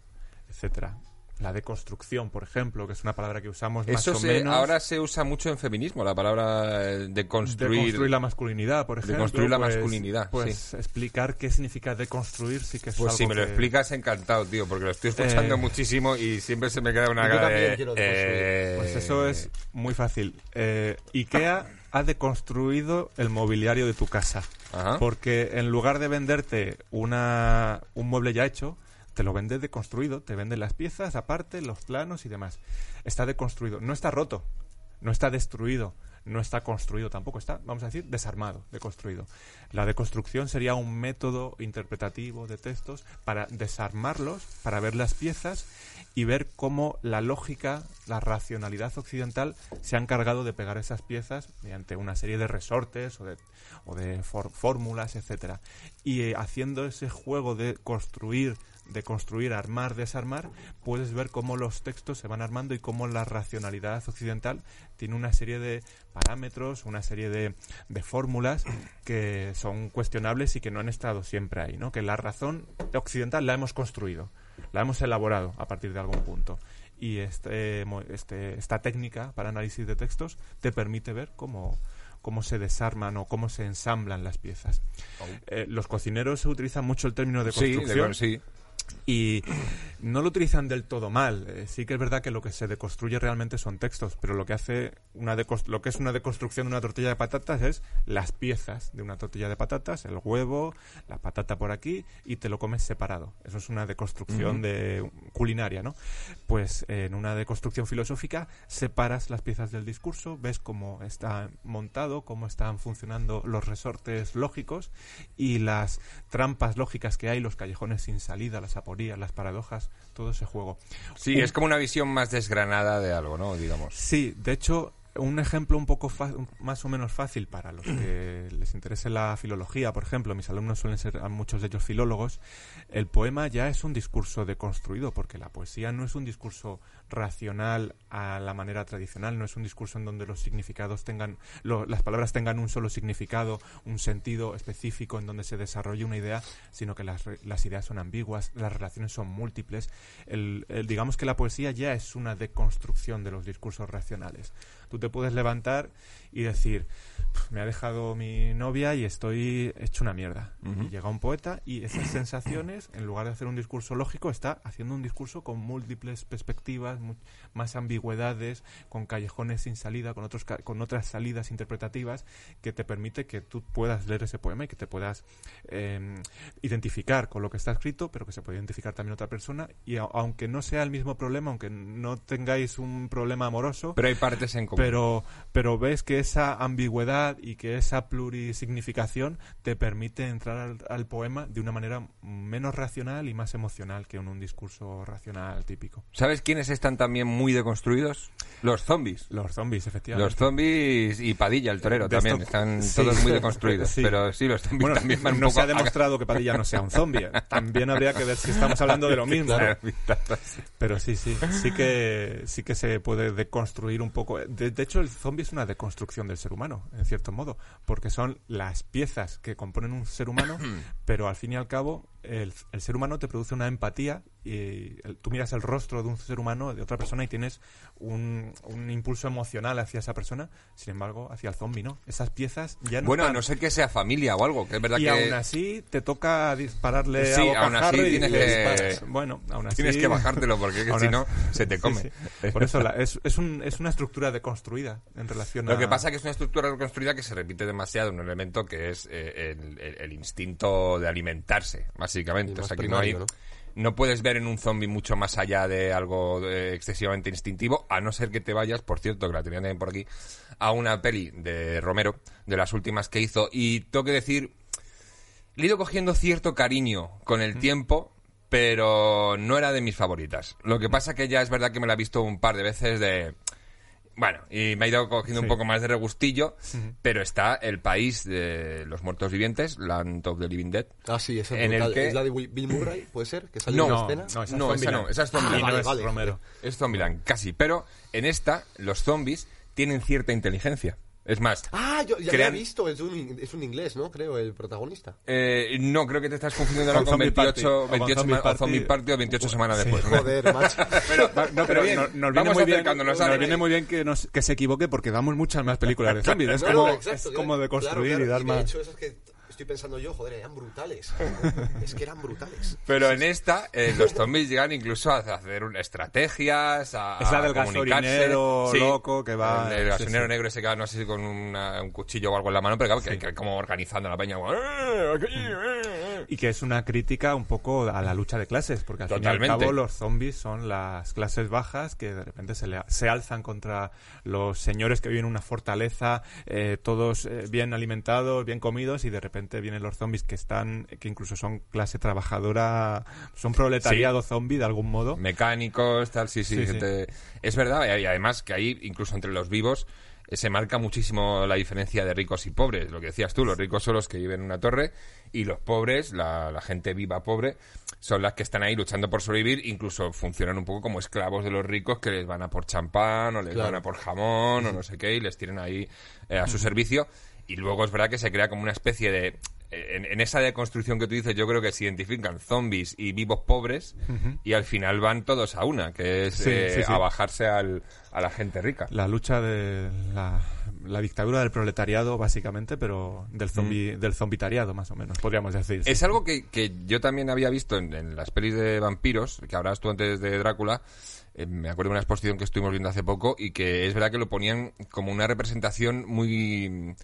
etcétera la deconstrucción, por ejemplo, que es una palabra que usamos más o menos. Ahora se usa mucho en feminismo, la palabra eh, de construir. construir la masculinidad, por ejemplo. construir la pues, masculinidad. Pues explicar qué significa deconstruir sí que es Pues si me lo explicas, encantado, tío, porque lo estoy escuchando eh, muchísimo y siempre se me queda una cara de. Eh, pues eso es muy fácil. IKEA ha deconstruido el mobiliario de tu casa. Porque en lugar de venderte una, un mueble ya hecho, te lo vende deconstruido, te vende las piezas aparte, los planos y demás. Está deconstruido, no está roto, no está destruido, no está construido tampoco, está, vamos a decir, desarmado, deconstruido. La deconstrucción sería un método interpretativo de textos para desarmarlos, para ver las piezas y ver cómo la lógica, la racionalidad occidental se ha encargado de pegar esas piezas mediante una serie de resortes o de, o de fórmulas, etcétera. Y eh, haciendo ese juego de construir de construir, armar, desarmar, puedes ver cómo los textos se van armando y cómo la racionalidad occidental tiene una serie de parámetros, una serie de, de fórmulas que son cuestionables y que no han estado siempre ahí, ¿no? Que la razón occidental la hemos construido, la hemos elaborado a partir de algún punto y este, este, esta técnica para análisis de textos te permite ver cómo, cómo se desarman o cómo se ensamblan las piezas. Oh. Eh, los cocineros utilizan mucho el término de construcción. Sí, y no lo utilizan del todo mal. Eh, sí que es verdad que lo que se deconstruye realmente son textos, pero lo que hace una lo que es una deconstrucción de una tortilla de patatas es las piezas de una tortilla de patatas, el huevo, la patata por aquí y te lo comes separado. Eso es una deconstrucción de culinaria, ¿no? Pues en una deconstrucción filosófica separas las piezas del discurso, ves cómo está montado, cómo están funcionando los resortes lógicos y las trampas lógicas que hay, los callejones sin salida, las aporías, las paradojas, todo ese juego. Sí, es como una visión más desgranada de algo, ¿no? Digamos. Sí, de hecho, un ejemplo un poco más o menos fácil para los que [clears throat] les interese la filología, por ejemplo, mis alumnos suelen ser muchos de ellos filólogos, el poema ya es un discurso deconstruido, porque la poesía no es un discurso racional a la manera tradicional, no es un discurso en donde los significados tengan, las palabras tengan un solo significado, un sentido específico en donde se desarrolle una idea, sino que las, las ideas son ambiguas, las relaciones son múltiples. El, digamos que la poesía ya es una deconstrucción de los discursos racionales. Tú te puedes levantar y decir, me ha dejado mi novia y estoy hecho una mierda. Y llega un poeta y esas sensaciones, en lugar de hacer un discurso lógico, está haciendo un discurso con múltiples perspectivas, más ambigüedades, con callejones sin salida, con, otros, con otras salidas interpretativas, que te permite que tú puedas leer ese poema y que te puedas em, identificar con lo que está escrito, pero que se puede identificar también otra persona. Y aunque no sea el mismo problema, aunque no tengáis un problema amoroso... Pero hay partes en común. pero, pero ves que esa ambigüedad y que esa plurisignificación te permite entrar al, poema de una manera menos racional y más emocional que en un discurso racional típico. ¿Sabes quiénes están también muy deconstruidos? Los zombies. Los zombies, efectivamente. Los zombies y Padilla, el torero, también. Están todos muy deconstruidos. [laughs] Pero sí, los zombies también van No se ha demostrado que Padilla no sea un zombie. [laughs] También habría que ver si estamos hablando de lo mismo. [laughs] Pero sí, sí. Sí que, sí que se puede deconstruir un poco. De, hecho, el zombie es una deconstrucción del ser humano, en cierto modo. Porque son las piezas que componen un ser humano, [clears throat] pero al fin y al cabo el, ser humano te produce una empatía y tú miras el rostro de un ser humano, de otra persona, y tienes un, impulso emocional hacia esa persona, sin embargo, hacia el zombie, ¿no? Esas piezas ya no. Bueno, a no ser que sea familia o algo, que es verdad y que. aún así te toca dispararle sí, a aún así tienes que. Bueno, aún así. Tienes que bajártelo porque si no, se te come. Por eso es, es, un, es una estructura deconstruida en relación a. Lo que pasa es que es una estructura deconstruida que se repite demasiado, un elemento que es eh, el, instinto de alimentarse, básicamente. O sea, que no hay no puedes ver en un zombie mucho más allá de algo eh, excesivamente instintivo, a no ser que te vayas, por cierto, que la tenía también por aquí, a una peli de Romero, de las últimas que hizo, y tengo que decir, le he ido cogiendo cierto cariño con el tiempo, pero no era de mis favoritas. Lo que pasa que ya es verdad que me la he visto un par de veces de bueno, y me ha ido cogiendo un poco más de regustillo, pero está el país de los muertos vivientes, Land of the Living Dead. Ah, sí, ese en el que... ¿Es la de Bill Murray, puede ser? ¿Que salió no, en la escena? No, esa, no, esa no, esa es Zombieland. Ah, vale, Romero. Es Zombieland, casi. Pero en esta, los zombies tienen cierta inteligencia. Es más. Ah, yo ya lo he visto, es un, es un inglés, ¿no? Creo, el protagonista. Eh, no, creo que te estás confundiendo ahora con 28, 28 zombie party. o Zombie Party o 28 semanas después. Joder, [laughs] macho. pero, no, pero bien, nos, viene muy bien, nos viene muy bien que, nos, que se equivoque porque damos muchas más películas de zombies. Es, como, es como de construir y dar más. De hecho, eso es que estoy pensando yo, joder, eran brutales. [laughs] es que eran brutales. Pero en esta, eh, los zombies llegan incluso a hacer estrategias, a, es la del gasolinero loco que va... El, gasolinero negro ese que va, no sé si con un cuchillo o algo en la mano, pero claro, que, que, como organizando la peña. ¡Eh, eh". Y que es una crítica un poco a la lucha de clases, porque al fin y al cabo los zombies son las clases bajas que de repente se, le, se alzan contra los señores que viven en una fortaleza, todos bien alimentados, bien comidos, y de repente vienen los zombies que están, que incluso son clase trabajadora, son proletariado zombie de algún modo. Mecánicos, tal, sí, sí. Es verdad, y además que ahí, incluso entre los vivos, eh, se marca muchísimo la diferencia de ricos y pobres. Lo que decías tú, los ricos son los que viven en una torre y los pobres, la, gente viva pobre, son las que están ahí luchando por sobrevivir, incluso funcionan un poco como esclavos de los ricos que les van a por champán o les van a por jamón o no sé qué y les tienen ahí eh, a su servicio y luego es verdad que se crea como una especie de en, esa deconstrucción que tú dices, yo creo que se identifican zombies y vivos pobres y al final van todos a una, que es eh, a bajarse al, a la gente rica. La lucha de la, dictadura del proletariado, básicamente, pero del zombi, del zombitariado, más o menos, podríamos decir. Es algo que, que, yo también había visto en, las pelis de vampiros, que habrás tú antes de Drácula. Eh, me acuerdo de una exposición que estuvimos viendo hace poco y que es verdad que lo ponían como una representación muy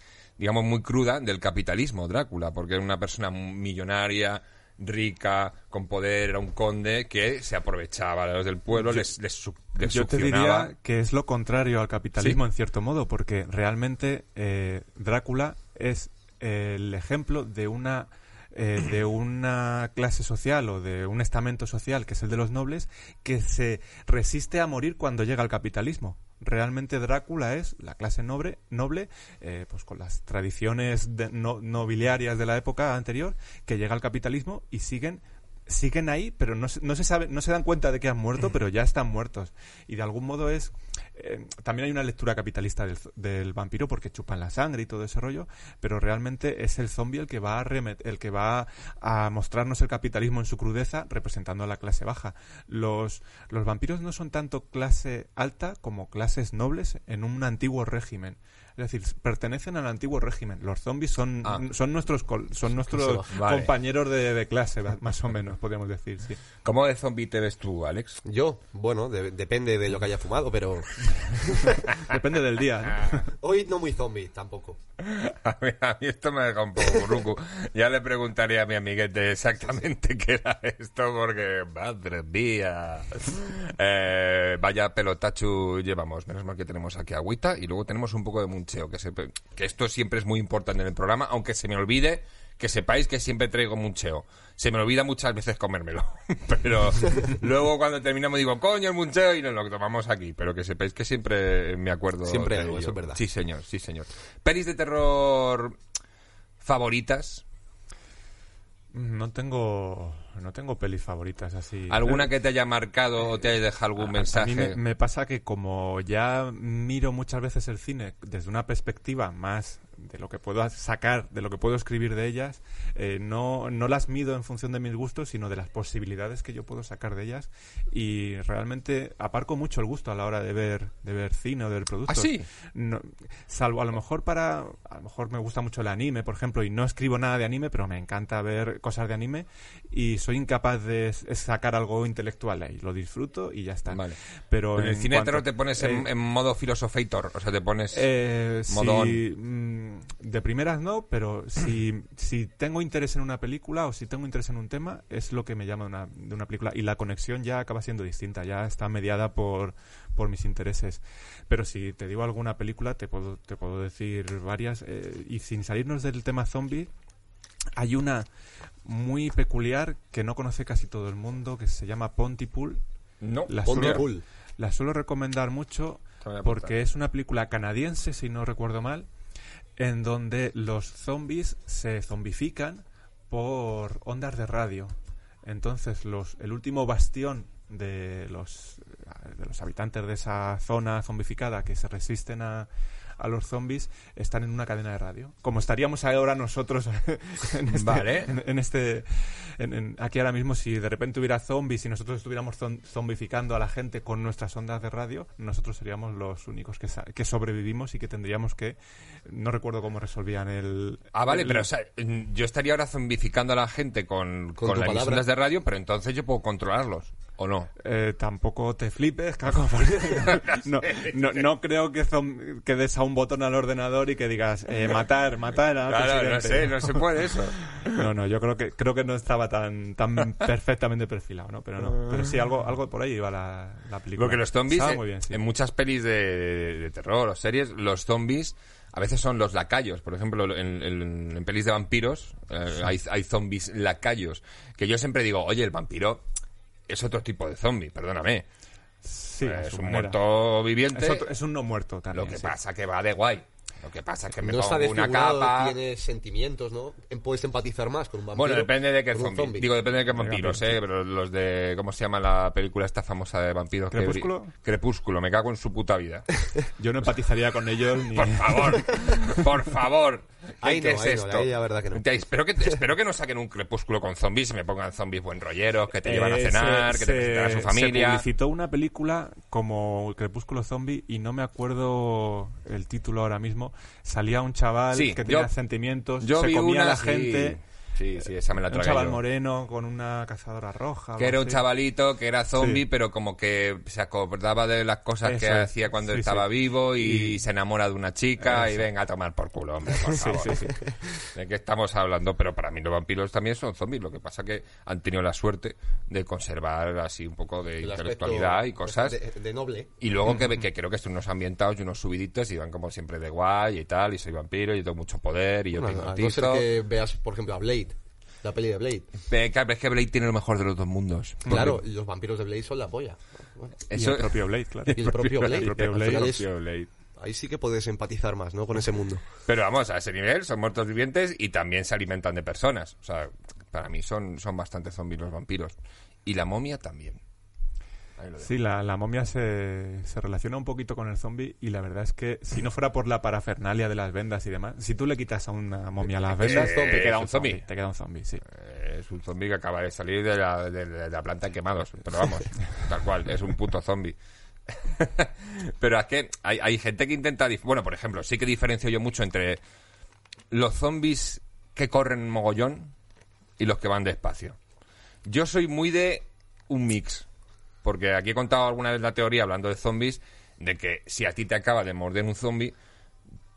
digamos, muy cruda del capitalismo, Drácula, porque era una persona millonaria, rica, con poder, era un conde que se aprovechaba de los del pueblo, les, les, Yo te diría que es lo contrario al capitalismo, en cierto modo, porque realmente eh, Drácula es el ejemplo de una eh, de una clase social o de un estamento social, que es el de los nobles, que se resiste a morir cuando llega el capitalismo. Realmente Drácula es la clase noble, noble eh, pues con las tradiciones nobiliarias de la época anterior, que llega al capitalismo y siguen siguen ahí, pero no, no, se sabe, no se dan cuenta de que han muerto, pero ya están muertos. Y de algún modo es eh, también hay una lectura capitalista del, vampiro porque chupan la sangre y todo ese rollo, pero realmente es el zombie el que va a el que va a mostrarnos el capitalismo en su crudeza representando a la clase baja. Los, los vampiros no son tanto clase alta como clases nobles en un antiguo régimen. Es decir, pertenecen al antiguo régimen. Los zombies son, ah. son nuestros son nuestros compañeros de, clase, más o menos, podríamos decir, sí. ¿Cómo de zombie te ves tú, Alex? Yo, bueno, depende de lo que haya fumado, pero... [laughs] depende del día. [laughs] Hoy no muy zombie, tampoco. [laughs] A mí, a mí esto me deja un poco burruco. Ya le preguntaría a mi amiguete exactamente qué era esto, porque madre mía. Eh, vaya pelotachu llevamos. Menos mal que tenemos aquí agüita y luego tenemos un poco de que, se, que esto siempre es muy importante en el programa, aunque se me olvide que sepáis que siempre traigo muncheo. Se me olvida muchas veces comérmelo. [laughs] Pero luego cuando terminamos digo, coño, el muncheo y nos lo tomamos aquí. Pero que sepáis que siempre me acuerdo. Siempre de algo, ello. eso es verdad. Sí, señor, sí, señor. ¿Pelis de terror favoritas? No tengo, no tengo pelis favoritas así. ¿Alguna que te haya marcado o te haya dejado algún A- mensaje? A mí me, me pasa que como ya miro muchas veces el cine desde una perspectiva más de lo que puedo sacar, de lo que puedo escribir de ellas, eh, no, no las mido en función de mis gustos, sino de las posibilidades que yo puedo sacar de ellas y realmente aparco mucho el gusto a la hora de ver, de ver cine o de ver productos. ¿Ah, sí? No- salvo a lo mejor para, a lo mejor me gusta mucho el anime, por ejemplo, y no escribo nada de anime, pero me encanta ver cosas de anime y soy incapaz de sacar algo intelectual ahí. Lo disfruto y ya está. Vale. Pero en el cine cuanto- te pones en, eh, en modo filosofeator, o sea, te pones... eh, si, mm, de primeras no, pero si, [clears throat] si tengo interés en una película o si tengo interés en un tema, es lo que me llama de una, de una película. Y la conexión ya acaba siendo distinta, ya está mediada por, por mis intereses. Pero si te digo alguna película, te puedo, te puedo decir varias. eh, y sin salirnos del tema zombie, hay una muy peculiar que no conoce casi todo el mundo, que se llama Pontypool. no, La suelo, cool. la suelo recomendar mucho porque es una película canadiense, si no recuerdo mal, en donde los zombies se zombifican por ondas de radio. Entonces, los, el último bastión de los, de los habitantes de esa zona zombificada que se resisten a, a los zombies están en una cadena de radio. Como estaríamos ahora nosotros [laughs] en este, Vale. en, en este en- en- aquí ahora mismo, si de repente hubiera zombies y nosotros estuviéramos zom- zombificando a la gente con nuestras ondas de radio, nosotros seríamos los únicos que, sa- que sobrevivimos y que tendríamos que... No recuerdo cómo resolvían el... Ah, vale, el- pero o sea, yo estaría ahora zombificando a la gente con, Con con tu las palabra. emisoras de radio, pero entonces yo puedo controlarlos, ¿o no? Eh, tampoco te flipes, Caco, [laughs] no, no, no creo que, zom- que des a un botón al ordenador y que digas eh, matar, matar al Claro, no sé, no se puede eso. No, no, yo creo que creo que no estaba tan tan perfectamente perfilado, ¿no? Pero no, pero sí algo algo por ahí iba la, la película. Porque los zombies, Estaba eh, muy bien, sí. en muchas pelis de, de- de terror o series, los zombies a veces son los lacayos. Por ejemplo, en, en- en pelis de vampiros eh, hay, hay zombies lacayos. Que yo siempre digo, oye, el vampiro es otro tipo de zombie, perdóname. Sí, Eh, es un manera. muerto viviente. Es, otro- es un no muerto también. Lo que sí. pasa que va de guay. Lo que pasa es que me No está pongo una desfigurado, capa. tiene sentimientos, ¿no? Puedes empatizar más con un vampiro. Bueno, depende de qué zombie. zombie. Digo, depende de qué vampiros, ¿eh? Pero los de. ¿Cómo se llama la película esta famosa de vampiros? que ¿Crepúsculo? Crepúsculo, me cago en su puta vida. Yo no empatizaría con ellos ni... Por favor, por favor. ¿Qué, Ahí no, es ahí no, esto? ahí la verdad que no. Te- Espero que, espero que no saquen un crepúsculo con zombies y me pongan zombies buen rolleros, que te llevan a Eh, cenar, se- que te se- presentan a su Se familia. publicitó una película como Crepúsculo Zombie y no me acuerdo el título ahora mismo. Salía un chaval Sí, que yo- tenía sentimientos, Yo se vi comía una a la sí. gente. Sí, sí, esa me la Un tragué chaval yo. moreno con una cazadora roja. Que era un chavalito que era zombie, Sí. pero como que se acordaba de las cosas que es. hacía cuando Sí, estaba sí. vivo y, Y- se enamora de una chica y venga a tomar por culo, hombre, por [laughs] favor. sí, sí. ¿De qué estamos hablando? Pero para mí los vampiros también son zombies. Lo que pasa que han tenido la suerte de conservar así un poco de El intelectualidad y cosas. De, de noble. Y luego que, que creo que son unos ambientados y unos subiditos y van como siempre de guay y tal, y soy vampiro y tengo mucho poder y yo Bueno, tengo a no ser tizo. que veas, por ejemplo, a Blade. La peli de Blade. Es que Blade tiene lo mejor de los dos mundos. Claro, los vampiros de Blade son la polla. Bueno, Y el propio Blade, claro. y el propio [laughs] Blade. El propio Al Blade. final el es- propio Blade. ahí sí que puedes empatizar más, ¿no? Con ese mundo. Pero vamos, a ese nivel son muertos vivientes y también se alimentan de personas. O sea, para mí son, son bastante zombies los vampiros. Y la momia también. Ahí lo dejo. Sí, la, la momia se, se relaciona un poquito con el zombie y la verdad es que si no fuera por la parafernalia de las vendas y demás, si tú le quitas a una momia las vendas, Eh, te queda un zombie. Te queda un zombie, sí. Eh, Es un zombie que acaba de salir de la, de, de la planta en quemados. Pero vamos, [laughs] tal cual, es un puto zombie. [laughs] Pero es que hay, hay gente que intenta... Bueno, por ejemplo, sí que diferencio yo mucho entre los zombies que corren mogollón y los que van despacio. Yo soy muy de un mix. Porque aquí he contado alguna vez la teoría, hablando de zombies, de que si a ti te acaba de morder un zombie,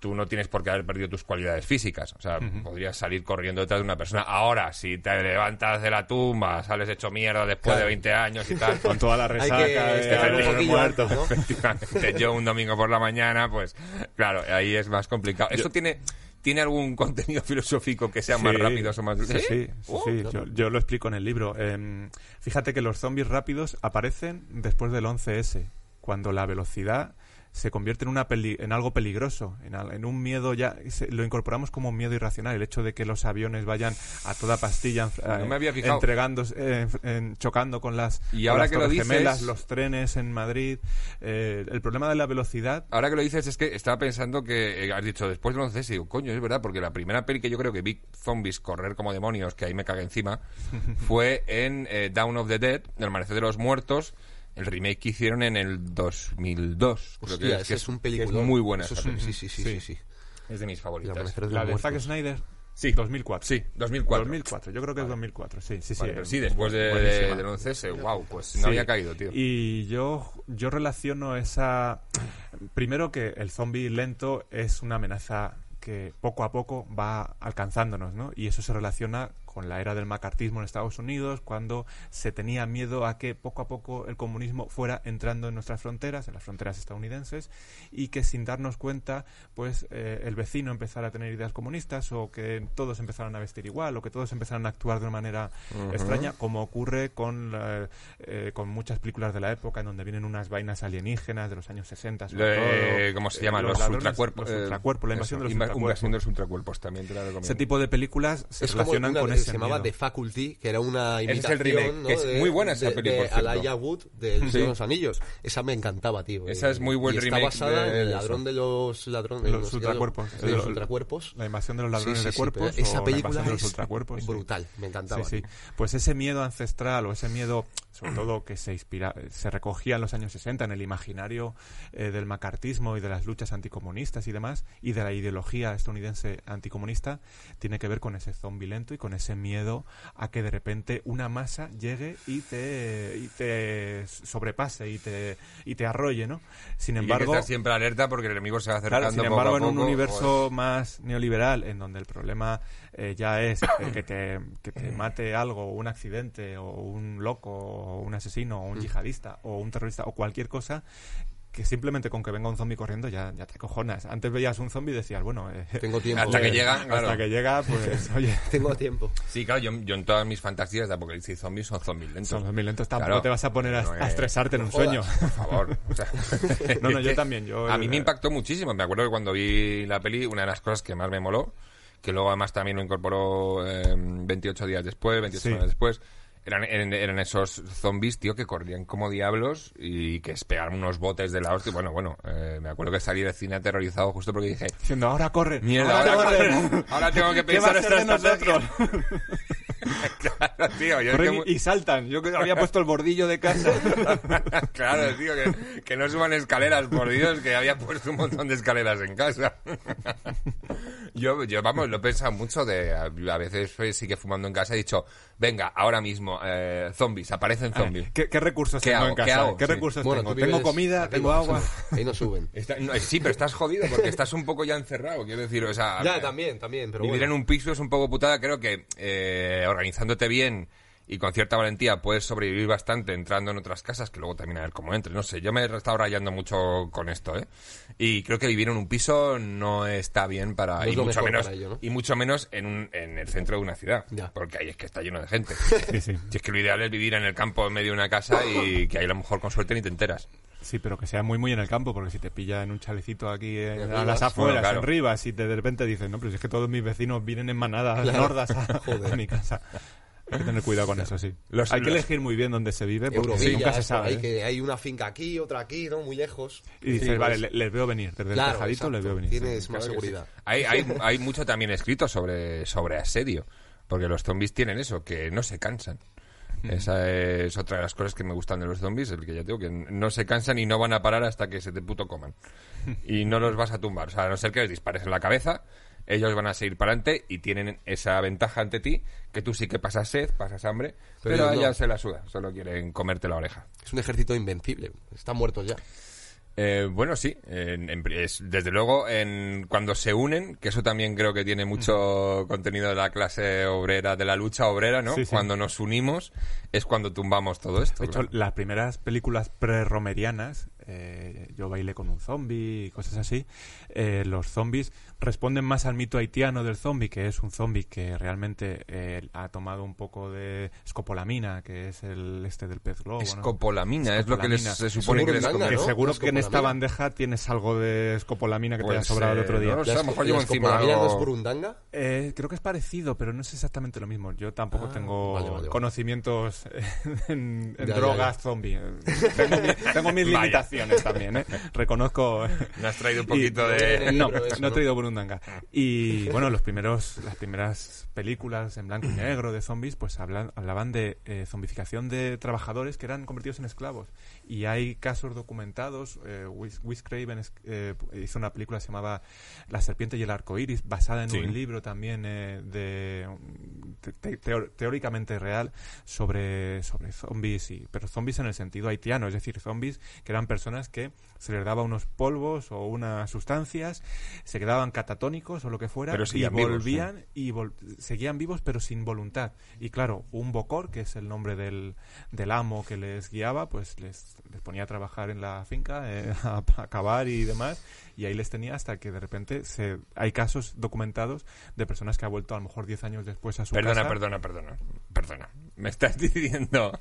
tú no tienes por qué haber perdido tus cualidades físicas. O sea, podrías salir corriendo detrás de una persona. Ahora, si te levantas de la tumba, sales hecho mierda después de 20 años y tal. [laughs] Con toda la resaca de, muerto. [laughs] Efectivamente, yo un domingo por la mañana, pues claro, ahí es más complicado. Eso tiene ¿Tiene algún [laughs] contenido filosófico que sea más rápido o más... Sí, sí, sí, Yo, lo explico en el libro. Em, fíjate que los zombies rápidos aparecen después del 11S, cuando la velocidad se convierte en, una en algo peligroso, en, un miedo ya, lo incorporamos como un miedo irracional, el hecho de que los aviones vayan a toda pastilla entregando, eh, chocando con las, y ahora que lo gemelas, los trenes en Madrid, eh, el problema de la velocidad... Ahora que lo dices es que estaba pensando que, eh, has dicho, después de los y digo, coño, es verdad, porque la primera peli que yo creo que vi zombies correr como demonios, que ahí me cagué encima, [laughs] fue en Down of the Dead, El Amanecer de los Muertos, el remake que hicieron en el 2002. Creo que es, es, un película. muy buena. sí, sí, sí, sí, sí, Es de mis favoritas. La, de Zack Snyder. Sí, 2004. Sí, 2004. 2004, yo creo que es 2004, sí, sí, sí. sí, después de, de, del 11 wow, pues no había caído, tío. Y yo, yo relaciono esa... Primero que el zombie lento es una amenaza que poco a poco va alcanzándonos, ¿no? Y eso se relaciona con la era del macartismo en Estados Unidos, cuando se tenía miedo a que poco a poco el comunismo fuera entrando en nuestras fronteras, en las fronteras estadounidenses, y que sin darnos cuenta, pues eh, el vecino empezara a tener ideas comunistas, o que todos empezaran a vestir igual, o que todos empezaran a actuar de una manera extraña, como ocurre con, eh, con muchas películas de la época, en donde vienen unas vainas alienígenas de los años 60. ¿Cómo se llama? Eh, los, ultracuerpos. Los ultracuerpos, la invasión de los ultracuerpos. también te la Ese tipo de películas se relacionan con se llamaba The Faculty, que era una imitación, ¿no? es muy buena esa película. De Alaya Wood de los Anillos. Esa me encantaba, tío. Esa es muy buen remake. Está basada en el ladrón de los ladrones, los, ultracuerpos. De los, ultracuerpos. La invasión de los ladrones de cuerpos. esa película es brutal, me encantaba. Sí, sí. Pues ese miedo ancestral o ese miedo, sobre todo que se inspira, se recogía en los años 60 en el imaginario eh, del macartismo y de las luchas anticomunistas y demás, y de la ideología estadounidense anticomunista, tiene que ver con ese zombie lento y con ese miedo a que de repente una masa llegue y te, y te sobrepase y te, y te arrolle, ¿no? Sin embargo... siempre alerta porque el enemigo se va acercando sin embargo, en un universo más neoliberal, en donde el problema eh, ya es que, te, que te [coughs] mate algo, un accidente, o un loco, o un asesino, o un mm. yihadista, o un terrorista, o cualquier cosa, que simplemente con que venga un zombie corriendo ya, ya te cojonas. Antes veías un zombie y decías, bueno, eh, tengo tiempo. Hasta que llega, Hasta que llega, pues, [laughs] oye. tengo tiempo. Sí, claro, yo, yo, en todas mis fantasías de apocalipsis zombies son zombies lentos. Son zombies lentos, tampoco te vas a poner a, estresarte en un sueño. Por favor. [laughs] [laughs] no, no, yo también. Yo, a mí me impactó muchísimo. Me acuerdo que cuando vi la peli, una de las cosas que más me moló, que luego además también lo incorporó 28 eh, días después, 28 días después eran, eran, esos zombies, tío, que corrían como diablos y que pegaban unos botes de la hostia. Bueno, bueno, eh, me acuerdo que salí del cine aterrorizado justo porque dije... Diciendo, ahora corre. Mierda, ahora, corre. Ahora tengo que [laughs] pensar esta nosotros. [laughs] claro, tío. Yo Y saltan. Yo que había puesto el bordillo de casa. [laughs] claro, tío, que, que, no suban escaleras, por Dios, que había puesto un montón de escaleras en casa. [laughs] yo, yo, vamos, lo he pensado mucho de... A veces sí que fumando en casa he dicho, venga, ahora mismo, eh, zombies, aparecen zombies. ¿qué, recursos tengo en casa? ¿Qué, recursos tengo? Tengo comida, tengo agua. Ahí no suben. sí, pero estás jodido porque estás un poco ya encerrado, quiero decir, o sea... Ya, también, también, pero Vivir en un piso es un poco putada, creo que eh, organizándote bien y con cierta valentía puedes sobrevivir bastante entrando en otras casas, que luego también a ver cómo entres. No sé, yo me he estado rayando mucho con esto, ¿eh? Y creo que vivir en un piso no está bien para... y, mucho menos, y mucho menos en, un, en el centro de una ciudad, porque ahí es que está lleno de gente. [laughs] Si es que lo ideal es vivir en el campo en medio de una casa y que ahí a lo mejor con suerte ni te enteras. Sí, pero que sea muy, muy en el campo, porque si te pilla en un chalecito aquí en, a las afueras, en Rivas, y de repente dices, no, pero si es que todos mis vecinos vienen en manadas nordas a, [laughs] a mi casa. Hay que tener cuidado con eso, sí. hay que elegir muy bien dónde se vive, porque nunca se sabe. Hay, que, hay una finca aquí, otra aquí, ¿no? Muy lejos. Y dices, vale, pues les veo venir. Desde el tejadito les veo venir. Tienes más seguridad. Hay, hay, hay mucho también escrito sobre, sobre asedio. Porque los zombies tienen eso, que no se cansan. Esa es otra de las cosas que me gustan de los zombies, el que ya tengo, que no se cansan y no van a parar hasta que se te puto coman. [laughs] Y no los vas a tumbar. O sea, a no ser que les dispares en la cabeza, ellos van a seguir para adelante y tienen esa ventaja ante ti, que tú sí que pasas sed, pasas hambre, pero, a ellos se la suda, solo quieren comerte la oreja. Es un ejército invencible, están muertos ya. Eh, bueno, sí. desde luego, en, cuando se unen, que eso también creo que tiene mucho contenido de la clase obrera, de la lucha obrera, ¿no? Cuando nos unimos es cuando tumbamos todo esto. De hecho, las primeras películas pre-romerianas, eh, Yo bailé con un zombie y cosas así, eh, los zombies responden más al mito haitiano del zombie, que es un zombie que realmente eh, ha tomado un poco de escopolamina, que es el este del pez globo. Escopolamina, es lo que les, se supone que les que Seguro que en esta bandeja tienes algo de escopolamina que te haya pues, sobrado el otro día. No, o sea, a lo mejor llevo encima algo... es burundanga? Eh, creo que es parecido, pero no es exactamente lo mismo. Yo tampoco ah, tengo conocimientos [laughs] en, drogas zombie. tengo, mis limitaciones también, ¿eh? Reconozco... Me has traído un poquito de... No, [laughs] no he traído burundanga y bueno, los primeros, las primeras películas en blanco y negro de zombies, pues hablan, hablaban de eh, zombificación de trabajadores que eran convertidos en esclavos. Y hay casos documentados. Eh, Wes Craven eh, hizo una película que se llamaba La serpiente y el arco iris, basada en un libro también eh, de, teóricamente real sobre, sobre zombies, y, pero zombies en el sentido haitiano, es decir, zombies que eran personas que se les daba unos polvos o unas sustancias, se quedaban catatónicos o lo que fuera, y volvían y seguían vivos pero sin voluntad. Y claro, un bocor, que es el nombre del, del amo que les guiaba, pues les les, ponía a trabajar en la finca, eh, [laughs] a, acabar y demás, y ahí les tenía hasta que de repente se, hay casos documentados de personas que han vuelto a lo mejor 10 años después a su perdona, casa. Perdona, perdona, perdona, perdona. Me estás [laughs] diciendo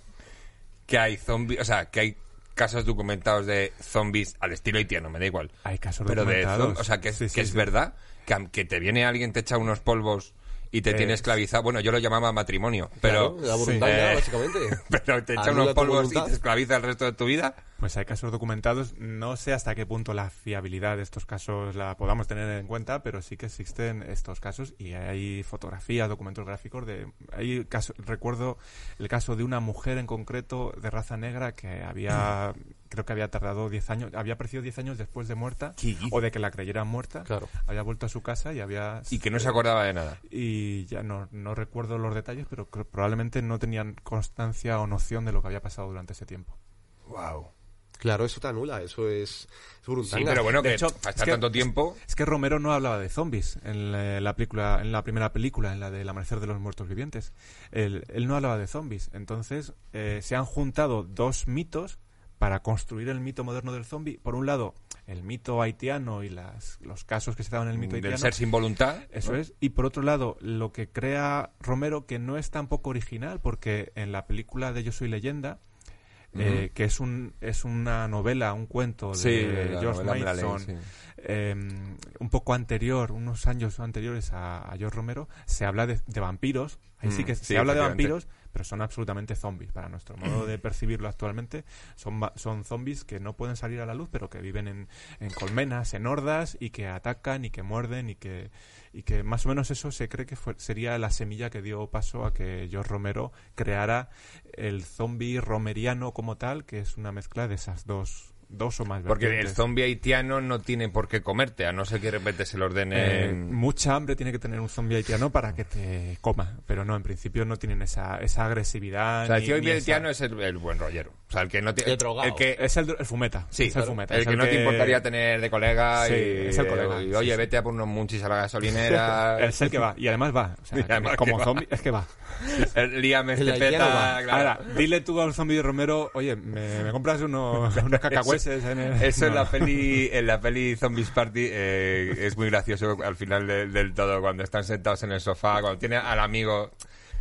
que hay zombies, o sea, que hay casos documentados de zombies al estilo haitiano, me da igual. Hay casos Pero documentados. De, o sea, que, que es verdad que, que te viene alguien, te echa unos polvos y te tiene esclavizado. Bueno, yo lo llamaba matrimonio, pero. la voluntad, eh, básicamente. [laughs] Pero te echa unos polvos y te esclaviza el resto de tu vida. Pues hay casos documentados. No sé hasta qué punto la fiabilidad de estos casos la podamos tener en cuenta, pero sí que existen estos casos y hay fotografías, documentos gráficos de. Hay caso, recuerdo el caso de una mujer en concreto de raza negra que había creo que había tardado 10 años, había aparecido 10 años después de muerta, o de que la creyeran muerta, claro. había vuelto a su casa y había... Y que no se acordaba de nada. Y ya no, no recuerdo los detalles, pero probablemente no tenían constancia o noción de lo que había pasado durante ese tiempo. Wow. Claro, eso te anula, eso es, es Sí, pero bueno, que hecho, hasta tanto tiempo... Es que Romero no hablaba de zombies en la, película, en la primera película, en la del Amanecer de los Muertos Vivientes. Él, él no hablaba de zombies. Entonces, eh, se han juntado dos mitos para construir el mito moderno del zombie, por un lado, el mito haitiano y las, los casos que se daban en el mito haitiano. Del ser sin voluntad. Eso es. Y por otro lado, lo que crea Romero, que no es tampoco original, porque en la película de Yo Soy Leyenda, eh, que es, un, es una novela, un cuento de George Mason, em, un poco anterior, unos años anteriores a, George Romero, se habla de, vampiros. Ahí sí que se habla de vampiros, pero son absolutamente zombies. Para nuestro modo de [clears throat] percibirlo actualmente, son, son zombies que no pueden salir a la luz, pero que viven en, en colmenas, en hordas, y que atacan y que muerden y que, y que más o menos eso se cree que sería la semilla que dio paso a que George Romero creara el zombie romeriano como tal, que es una mezcla de esas dos dos o más Porque el zombie haitiano no tiene por qué comerte, a no ser que de repente se lo ordene... Eh, mucha hambre tiene que tener un zombie haitiano para que te coma, pero no, en principio no tienen esa, esa agresividad. O sea, el zombie haitiano es el, buen rollero. O sea, el que no tiene... El, que es el, fumeta. Sí, es el fumeta. El, que, no te importaría tener de colega sí, y... es el colega. Y, oye, vete a por unos munchis a la gasolinera... [laughs] es el que va, y además va. O sea, [laughs] como zombie, es que va. Líame este peta... Ahora, dile tú a un zombie de Romero, oye, me, compras unos, [laughs] unos en el... Eso en la peli, en la peli Zombies Party eh, es muy gracioso al final del todo, cuando están sentados en el sofá, cuando tiene al amigo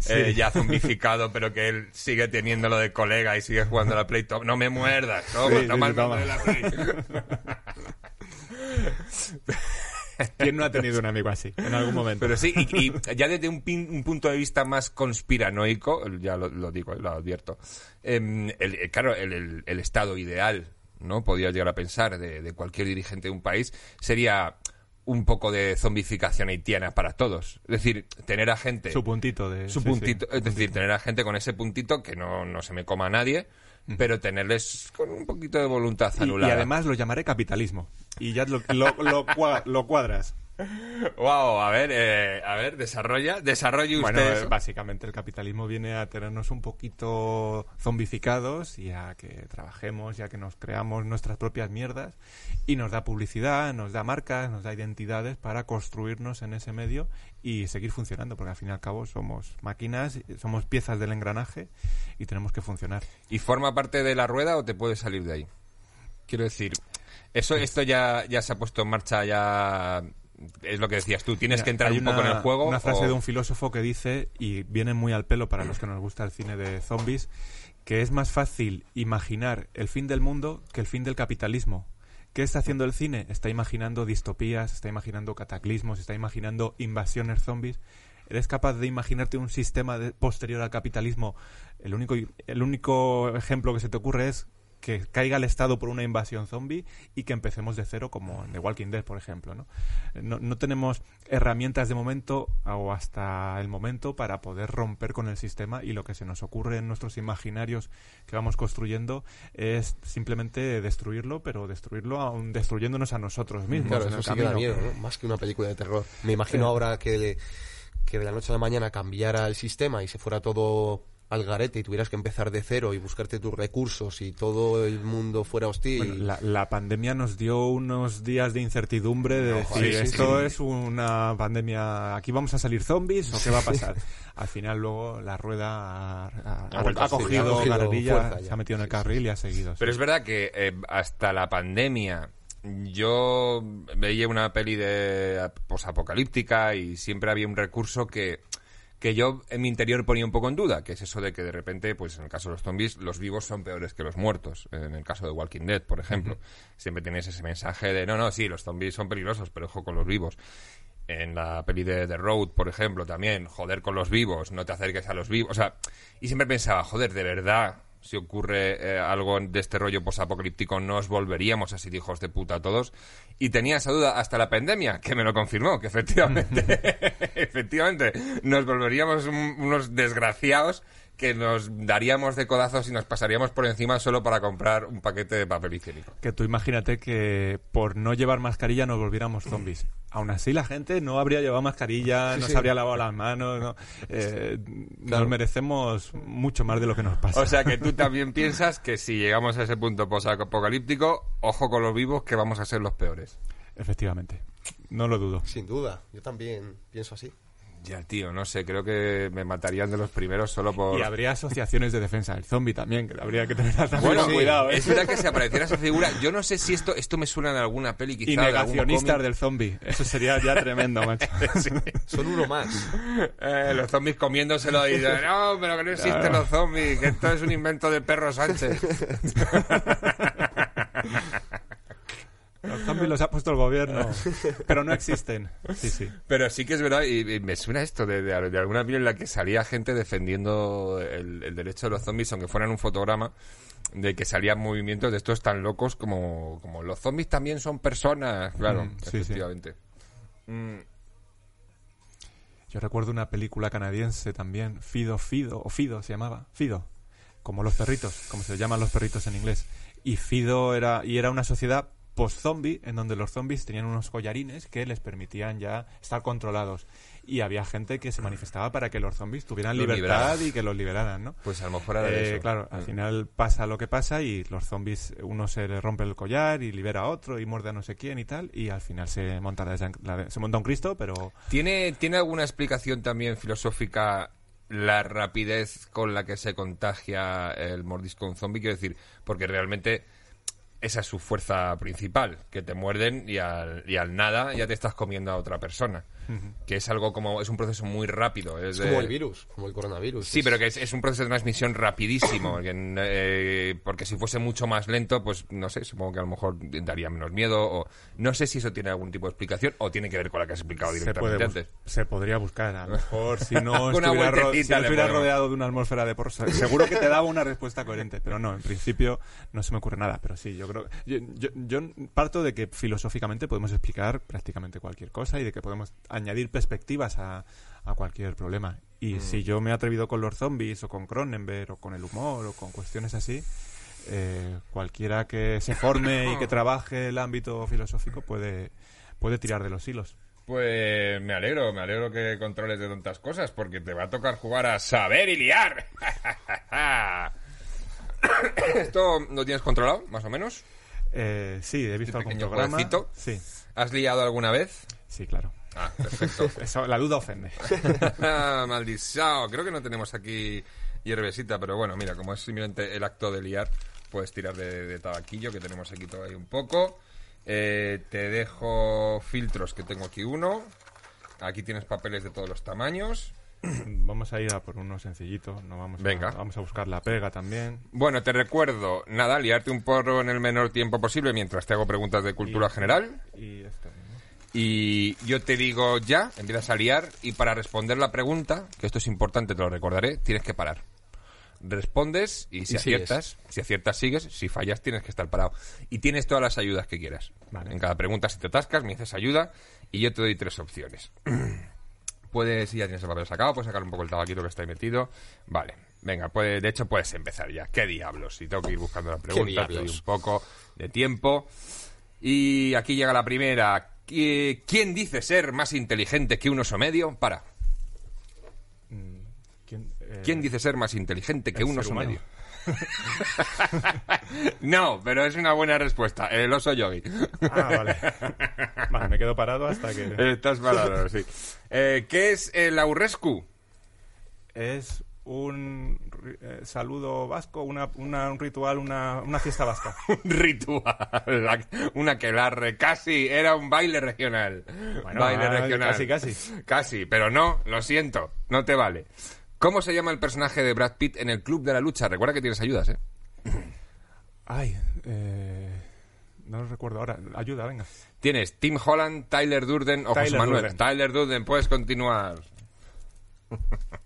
eh, ya zombificado, pero que él sigue teniéndolo de colega y sigue jugando a la Play. No me muerdas, toma, el la Play. ¿Quién no ha tenido un amigo así en algún momento? Pero sí, y, ya desde un, punto de vista más conspiranoico, ya lo, digo, lo advierto, em, el, claro, el, el, estado ideal ¿no? Podía llegar a pensar de, cualquier dirigente de un país, sería un poco de zombificación haitiana para todos. Es decir, tener a gente... Su puntito de... Su puntito, es decir, tener a gente con ese puntito que no, no se me coma a nadie, pero tenerles con un poquito de voluntad anulada. Y, además lo llamaré capitalismo. Y ya lo, lo, lo, cuadras. Wow, a ver, eh, a ver, desarrolla, desarrolle usted. Bueno, básicamente el capitalismo viene a tenernos un poquito zombificados y a que trabajemos y a que nos creamos nuestras propias mierdas y nos da publicidad, nos da marcas, nos da identidades para construirnos en ese medio y seguir funcionando, porque al fin y al cabo somos máquinas, somos piezas del engranaje y tenemos que funcionar. ¿Y forma parte de la rueda o te puedes salir de ahí? Quiero decir, eso, esto ya, ya se ha puesto en marcha ya es lo que decías tú, tienes que entrar un poco en el juego. Una frase de un filósofo que dice, y viene muy al pelo para los que nos gusta el cine de zombies, que es más fácil imaginar el fin del mundo que el fin del capitalismo. ¿Qué está haciendo el cine? Está imaginando distopías, está imaginando cataclismos, está imaginando invasiones zombies. ¿Eres capaz de imaginarte un sistema posterior al capitalismo? El único, el único ejemplo que se te ocurre es que caiga el Estado por una invasión zombie y que empecemos de cero como en The Walking Dead, por ejemplo. ¿no? No, tenemos herramientas de momento o hasta el momento para poder romper con el sistema y lo que se nos ocurre en nuestros imaginarios que vamos construyendo es simplemente destruirlo, pero destruirlo aún destruyéndonos a nosotros mismos. Claro, eso sí que da miedo, ¿no? más que una película de terror. Me imagino ahora que, que de la noche a la mañana cambiara el sistema y se fuera todo al garete y tuvieras que empezar de cero y buscarte tus recursos y todo el mundo fuera hostil. la, pandemia nos dio unos días de incertidumbre de decir, esto es una pandemia, aquí vamos a salir zombies o qué va a pasar. [laughs] Al final luego la rueda ha, cogido, carrerilla, se ha metido en el carril y ha seguido. Pero es verdad que eh, hasta la pandemia yo veía una peli de posapocalíptica y siempre había un recurso que que yo en mi interior ponía un poco en duda, que es eso de que de repente, pues en el caso de los zombies, los vivos son peores que los muertos. En el caso de Walking Dead, por ejemplo. Siempre tienes ese mensaje de, no, no, sí, los zombies son peligrosos, pero ojo con los vivos. En la peli de The Road, por ejemplo, también, joder con los vivos, no te acerques a los vivos. O sea, y siempre pensaba, joder, de verdad, si ocurre eh, algo de este rollo posapocalíptico, nos volveríamos así de hijos de puta todos. Y tenía esa duda hasta la pandemia, que me lo confirmó, que efectivamente, [laughs] efectivamente, nos volveríamos unos desgraciados que nos daríamos de codazos y nos pasaríamos por encima solo para comprar un paquete de papel higiénico. Que tú imagínate que por no llevar mascarilla nos volviéramos zombies. [clears throat] Aún así la gente no habría llevado mascarilla, no se habría lavado las manos. Eh, nos merecemos mucho más de lo que nos pasa. O sea que tú también piensas que si llegamos a ese punto post-apocalíptico, ojo con los vivos que vamos a ser los peores. Efectivamente. No lo dudo. Sin duda. Yo también pienso así. Ya, tío, no sé, creo que me matarían de los primeros solo por... Y habría asociaciones de defensa del zombie también, que habría que tener bueno, cuidado. ¿eh? Es verdad que si apareciera esa figura, yo no sé si esto esto me suena de alguna peli quizá. Y negacionistas del zombie, eso sería ya tremendo, [laughs] macho. Son uno más. Eh, los zombies comiéndoselo y dicen, no, pero que no existen los zombies, que esto es un invento de perro Sánchez. [laughs] Los zombies los ha puesto el gobierno, [laughs] pero no existen. Sí, sí. Pero sí que es verdad, y, me suena esto de, de, alguna vez en la que salía gente defendiendo el, derecho de los zombies, aunque fueran un fotograma, de que salían movimientos de estos tan locos como, como los zombies también son personas. Claro, mm, efectivamente. Mm. Yo recuerdo una película canadiense también, Fido, Fido, o Fido se llamaba, Fido, como los perritos, como se llaman los perritos en inglés. Y Fido era, y era una sociedad post-zombie, en donde los zombies tenían unos collarines que les permitían ya estar controlados. Y había gente que se manifestaba para que los zombies tuvieran libertad y que los liberaran, ¿no? Pues a lo mejor era eh, Claro, al mm. final pasa lo que pasa y los zombies, uno se le rompe el collar y libera a otro y muerde a no sé quién y tal, y al final se monta, se monta un Cristo, pero... ¿Tiene, ¿Tiene alguna explicación también filosófica la rapidez con la que se contagia el mordisco un zombie? Quiero decir, porque realmente esa es su fuerza principal, que te muerden y al, y al nada ya te estás comiendo a otra persona que es algo como, es un proceso muy rápido. Es, como el virus, como el coronavirus. Sí, pero que es, un proceso de transmisión rapidísimo, eh, porque, si fuese mucho más lento, pues no sé, supongo que a lo mejor daría menos miedo, o no sé si eso tiene algún tipo de explicación, o tiene que ver con la que has explicado directamente antes. Se podría buscar, a lo mejor si no [laughs] estuviera, rodeado de una atmósfera de porsa, seguro que te daba una respuesta coherente, pero no, en principio no se me ocurre nada, pero sí, yo creo, yo, yo parto de que filosóficamente podemos explicar prácticamente cualquier cosa y de que podemos añadir perspectivas a, a cualquier problema. Y mm. si yo me he atrevido con los zombies o con Cronenberg o con el humor o con cuestiones así, eh, cualquiera que se forme y que [coughs] trabaje el ámbito filosófico puede, puede tirar de los hilos. Pues me alegro, me alegro que controles de tantas cosas, porque te va a tocar jugar a saber y liar. [coughs] ¿Esto lo tienes controlado, más o menos? Eh, sí, he visto algún programa. Sí. ¿Has liado alguna vez? Sí, claro. Ah, perfecto. [laughs] Eso, la duda ofende. [laughs] Maldición. Creo que no tenemos aquí hierbesita, pero bueno, mira, como es simplemente el acto de liar, puedes tirar de, tabaquillo, que tenemos aquí todavía un poco. Eh, te dejo filtros, que tengo aquí uno. Aquí tienes papeles de todos los tamaños. [clears throat] Vamos a ir a por uno sencillito, no vamos Venga. A, vamos a buscar la pega también. Bueno, te recuerdo, nada, liarte un porro en el menor tiempo posible mientras te hago preguntas de cultura general. Y esto. Y yo te digo ya, empiezas a liar y para responder la pregunta, que esto es importante, te lo recordaré, tienes que parar. Respondes y si aciertas, si aciertas sigues, si fallas tienes que estar parado. Y tienes todas las ayudas que quieras. En cada pregunta si te atascas me dices ayuda y yo te doy tres opciones. [clears throat] puedes, si ya tienes el papel sacado, puedes sacar un poco el tabaquito que está ahí metido. Vale, venga, puede, de hecho puedes empezar ya. ¿Qué diablos? Si tengo que ir buscando la pregunta, te doy un poco de tiempo. Y aquí llega la primera. ¿Quién dice ser más inteligente que un oso medio? Para. Mm, eh, ¿Quién, dice ser más inteligente que un oso medio? [laughs] no, pero es una buena respuesta. El oso yogi. ah, vale. Vale, me quedo parado hasta que... Estás parado, sí. Eh, ¿Qué es el aurrescu? Es un eh, saludo vasco, una, un ritual, una, una fiesta vasca. [laughs] un ritual, [laughs] una quelarre, casi, era un baile regional. baile ah, regional. Casi, casi. Casi, pero no, lo siento, no te vale. ¿Cómo se llama el personaje de Brad Pitt en el Club de la Lucha? Recuerda que tienes ayudas, ¿eh? [clears throat] Ay, eh, no lo recuerdo ahora. Ayuda, venga. Tienes Tim Holland, Tyler Durden o José Manuel. Tyler Durden, puedes continuar. [laughs]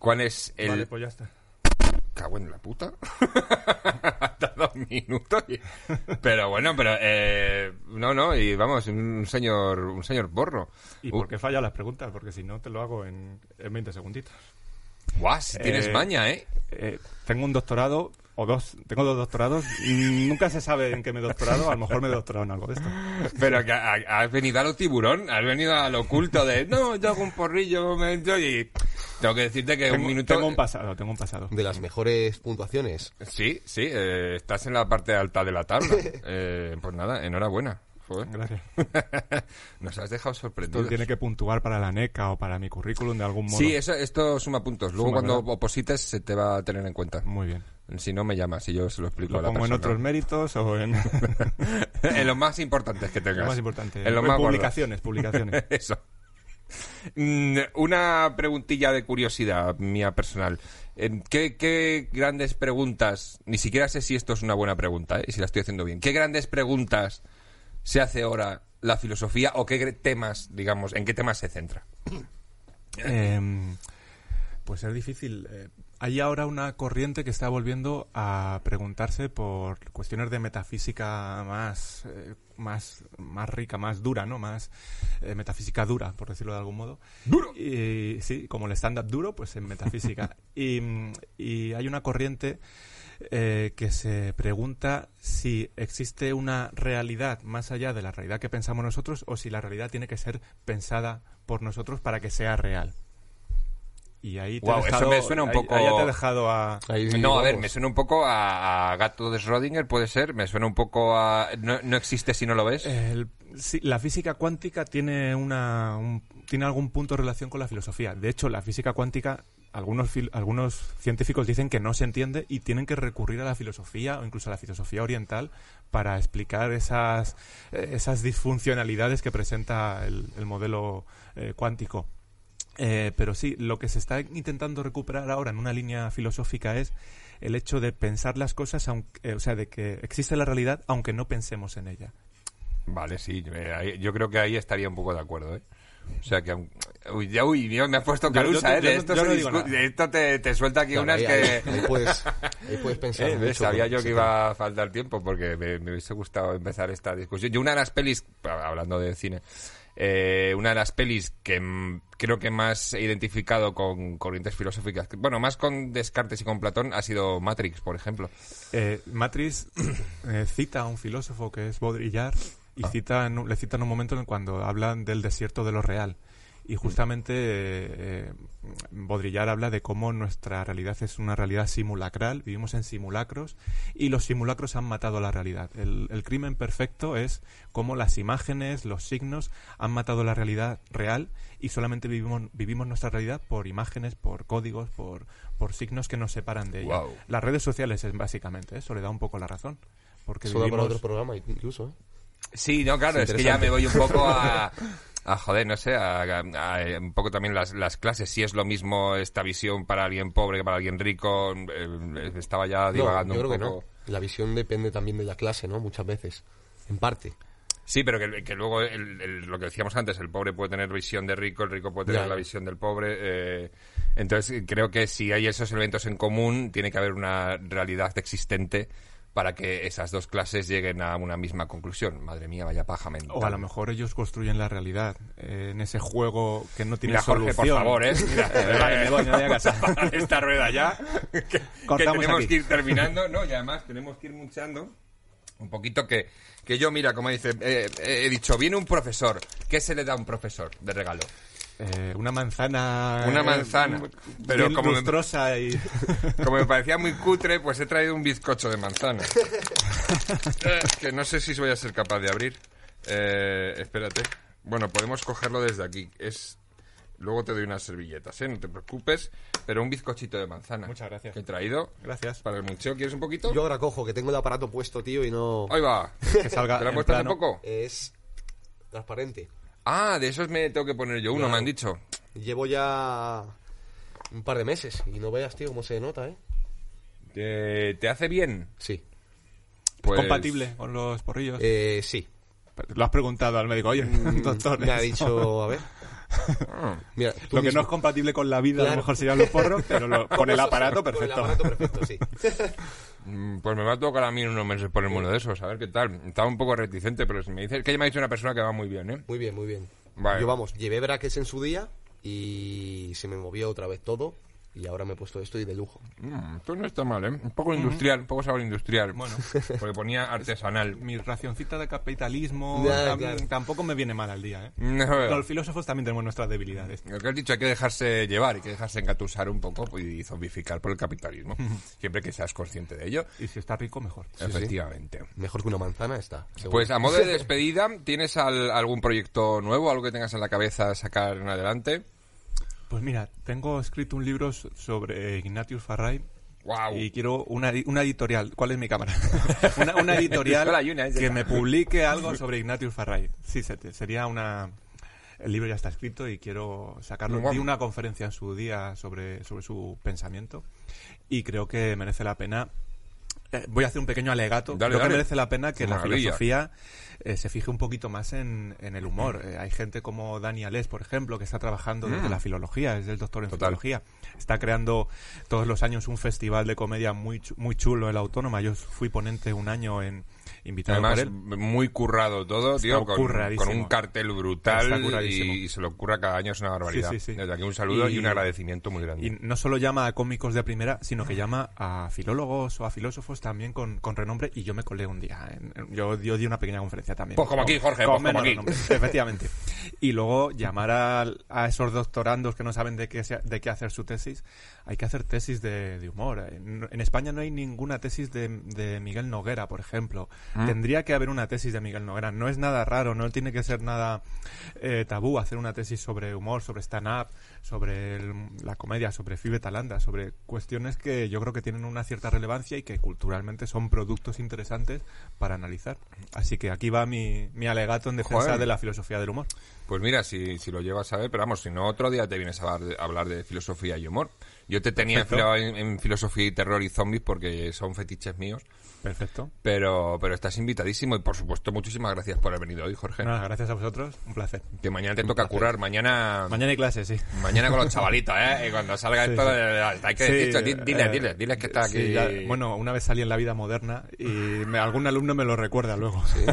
¿Cuál es el...? Vale, pues ya está. Cago en la puta. [laughs] Hasta dos minutos. Pero bueno, pero... Eh, no, no, y vamos, un señor un señor borro. ¿Y por qué falla las preguntas? Porque si no, te lo hago en, en 20 segunditos. Guau, si tienes eh, maña, ¿eh? ¿eh? Tengo un doctorado o dos, tengo dos doctorados. Nunca se sabe en qué me he doctorado, a lo mejor me he doctorado en algo de esto. Pero que has venido a lo tiburón, has venido a lo oculto de, no, yo hago un porrillo, me y tengo que decirte que un minuto... Tengo un pasado, tengo un pasado. De las mejores puntuaciones. Sí, sí, eh, estás en la parte alta de la tabla. [laughs] Eh, pues nada, enhorabuena. Gracias. [laughs] Nos has dejado sorprendidos. Esto tiene que puntuar para la NECA o para mi currículum de algún modo. Sí, eso, esto suma puntos. Luego cuando oposites se te va a tener en cuenta. Muy bien. Si no, me llamas y yo se lo explico a la pongo en otros méritos o en... [laughs] en lo más importante que tengas. Lo más importante. En, lo más publicaciones, publicaciones. [laughs] Eso. Mm, una preguntilla de curiosidad mía personal. ¿Qué, ¿Qué, grandes preguntas, ni siquiera sé si esto es una buena pregunta, ¿eh? si la estoy haciendo bien, qué grandes preguntas se hace ahora la filosofía o qué temas, digamos, en qué temas se centra? [coughs] Eh, pues es difícil. Eh, hay ahora una corriente que está volviendo a preguntarse por cuestiones de metafísica más, eh, más, más rica, más dura, ¿no? Más eh, metafísica dura, por decirlo de algún modo. ¡Duro! Y, sí, como el stand-up duro, pues en metafísica. [laughs] y, y, hay una corriente eh, que se pregunta si existe una realidad más allá de la realidad que pensamos nosotros o si la realidad tiene que ser pensada por nosotros para que sea real. Y ahí te wow, eso me suena un poco. Ahí, te he dejado a. no, a ver, me suena un poco a, gato de Schrödinger, puede ser. Me suena un poco a. No, existe si no lo ves. la física cuántica tiene una tiene algún punto de relación con la filosofía. De hecho, la física cuántica algunos algunos científicos dicen que no se entiende y tienen que recurrir a la filosofía o incluso a la filosofía oriental para explicar esas esas disfuncionalidades que presenta el, modelo eh, cuántico. Eh, pero sí, lo que se está intentando recuperar ahora en una línea filosófica es el hecho de pensar las cosas, eh, o sea, de que existe la realidad aunque no pensemos en ella. Vale, sí, eh, yo creo que ahí estaría un poco de acuerdo, ¿eh? O sea que... Uy, ya, uy, me ha puesto calusa, ¿eh? esto, esto te, suelta aquí unas que... Ahí puedes, ahí puedes [laughs] pensar Sabía yo que iba a faltar tiempo porque me, me, hubiese gustado empezar esta discusión. Yo una de las pelis, hablando de cine, eh, una de las pelis que creo que más he identificado con corrientes filosóficas, bueno, más con Descartes y con Platón, ha sido Matrix, por ejemplo. Eh, Matrix eh, cita a un filósofo que es Baudrillard y citan, le citan un momento en cuando hablan del desierto de lo real. Y justamente eh, Baudrillard habla de cómo nuestra realidad es una realidad simulacral, vivimos en simulacros y los simulacros han matado la realidad. El, crimen perfecto es cómo las imágenes, los signos han matado la realidad real y solamente vivimos, vivimos nuestra realidad por imágenes, por códigos, por, por signos que nos separan de ella. Las redes sociales es básicamente eso, le da un poco la razón. Porque Eso vivimos... para otro programa incluso, ¿eh? Sí, no, claro, es que ya me voy un poco a, [laughs] a joder, no sé, a, un poco también las, las, clases. Si es lo mismo esta visión para alguien pobre que para alguien rico, eh, estaba ya divagando yo creo Que no. La visión depende también de la clase, ¿no? Muchas veces, en parte. Sí, pero que, que luego lo que decíamos antes, el pobre puede tener visión de rico, el rico puede tener la visión del pobre. Eh, entonces creo que si hay esos elementos en común, tiene que haber una realidad existente para que esas dos clases lleguen a una misma conclusión. Madre mía, vaya paja mental. O a lo mejor ellos construyen la realidad eh, en ese juego que no tiene Mira, Jorge, por favor, ¿eh? Mira, [laughs] vale, me voy, me voy a casa. [laughs] Esta rueda ya, que, tenemos que ir terminando, ¿no? Y además tenemos que ir muchando un poquito que, que yo, mira, como dice, eh, he dicho, viene un profesor. ¿Qué se le da a un profesor de regalo? Eh, una manzana. Una manzana. pero como me, y... [laughs] como me parecía muy cutre, pues he traído un bizcocho de manzana. Eh, [laughs] que no sé si voy a ser capaz de abrir. Eh, espérate. Bueno, podemos cogerlo desde aquí. Es Luego te doy unas servilletas, ¿eh? No te preocupes. Pero un bizcochito de manzana. Muchas gracias. Que he traído. Gracias. Para el museo. ¿Quieres un poquito? Yo ahora cojo, que tengo el aparato puesto, tío, y no... Ahí va. Que salga ¿Te lo has puesto hace poco? Es transparente. Ah, de esos me tengo que poner yo uno, me han dicho. Llevo ya un par de meses y no veas, tío, cómo se nota, ¿eh? ¿Te, hace bien? Sí. Pues... ¿Compatible con los porrillos? Eh, sí. Lo has preguntado al médico, oye, mm, [laughs] doctor. Me ha dicho, [laughs] a ver. [laughs] Mira, lo que no es compatible con la vida a lo mejor serían los porros, pero con el aparato perfecto. Con el aparato perfecto, sí. [laughs] Mm, pues me va a tocar a mí unos meses ponerme uno de esos, a ver qué tal. Estaba un poco reticente, pero si me dice que ya me ha dicho una persona que va muy bien, ¿eh? Muy bien, muy bien. Yo, vamos, llevé brackets en su día y se me movió otra vez todo y ahora me he puesto esto y de lujo. Mm, esto no está mal, ¿eh? Un poco industrial, un poco sabor industrial. Bueno, [laughs] porque ponía artesanal. Mi racioncita de capitalismo tampoco me viene mal al día, ¿eh? [laughs] los filósofos también tenemos nuestras debilidades. Lo que has dicho, hay que dejarse llevar, hay que dejarse engatusar un poco y zombificar por el capitalismo. [laughs] Siempre que seas consciente de ello. Y si está rico, mejor. Efectivamente. Mejor que una manzana está. Pues a modo de despedida, ¿tienes algún proyecto nuevo, algo que tengas en la cabeza sacar en adelante? Pues mira, tengo escrito un libro sobre Ignatius Farray. Wow. Y quiero una, una editorial. ¿Cuál es mi cámara? [laughs] una, editorial que me publique algo sobre Ignatius Farray. Sí, sería una. El libro ya está escrito y quiero sacarlo. Di una conferencia en su día sobre, sobre su pensamiento y creo que merece la pena voy a hacer un pequeño alegato. Creo que merece la pena que la filosofía eh, se fije un poquito más en, el humor. Eh, hay gente como Dani Alés, por ejemplo, que está trabajando desde mm. la filología, es el doctor en filología. Está creando todos los años un festival de comedia muy, muy chulo en la Autónoma. Yo fui ponente un año en, invitado Además, por él. muy currado todo, tío, con, un cartel brutal y, se lo ocurra cada año, es una barbaridad. Desde aquí un saludo y, un agradecimiento muy grande. Y no solo llama a cómicos de primera, sino que llama a filólogos o a filósofos también con, con renombre y yo me colé un día. yo, di una pequeña conferencia también. Pues como aquí, Jorge, pues como aquí. [laughs] efectivamente. Y luego llamar a, a, esos doctorandos que no saben de qué, de qué hacer su tesis. Hay que hacer tesis de, humor. En, en, España no hay ninguna tesis de, de Miguel Noguera, por ejemplo. Mm. Tendría que haber una tesis de Miguel Noguera. No es nada raro, no tiene que ser nada eh, tabú hacer una tesis sobre humor, sobre stand-up, sobre la comedia, sobre Fibe Talanda, sobre cuestiones que yo creo que tienen una cierta relevancia y que culturalmente son productos interesantes para analizar. Así que aquí va mi, mi alegato en defensa de la filosofía del humor. Pues mira, si, si lo llevas a ver, pero vamos, si no, otro día te vienes a hablar de, filosofía y humor. Yo te tenía enfilado en, filosofía y terror y zombies porque son fetiches míos. Perfecto. Pero, pero estás invitadísimo y por supuesto muchísimas gracias por haber venido hoy, Jorge. Nada, gracias a vosotros, un placer. Que mañana te toca curar, mañana... Mañana hay clase, sí. Mañana con los chavalitos, ¿eh? Y cuando salga esto, hay que decir, dile, eh, dile, dile que está aquí. bueno, una vez salí en la vida moderna y algún alumno me lo recuerda luego. Sí,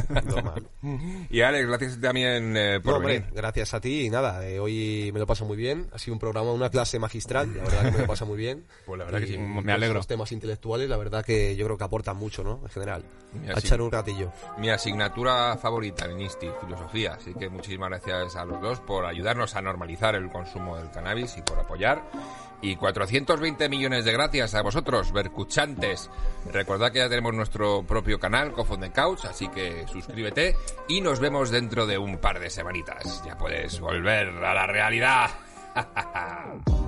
[laughs] [laughs] y Alex, gracias también eh, por venir. gracias a ti y nada, eh, hoy me lo paso muy bien. Ha sido un programa, una clase magistral, la verdad que me lo pasa muy bien. Pues la verdad que sí, me alegro. Los temas intelectuales, la verdad que yo creo que aportan mucho mucho, ¿no? En general. a echar un ratillo. Mi asignatura favorita en INSTI, filosofía. Así que muchísimas gracias a los dos por ayudarnos a normalizar el consumo del cannabis y por apoyar. Y 420 millones de gracias a vosotros, vercuchantes. Recordad que ya tenemos nuestro propio canal, Cofonden Couch, así que suscríbete y nos vemos dentro de un par de semanitas. Ya puedes volver a la realidad. [laughs]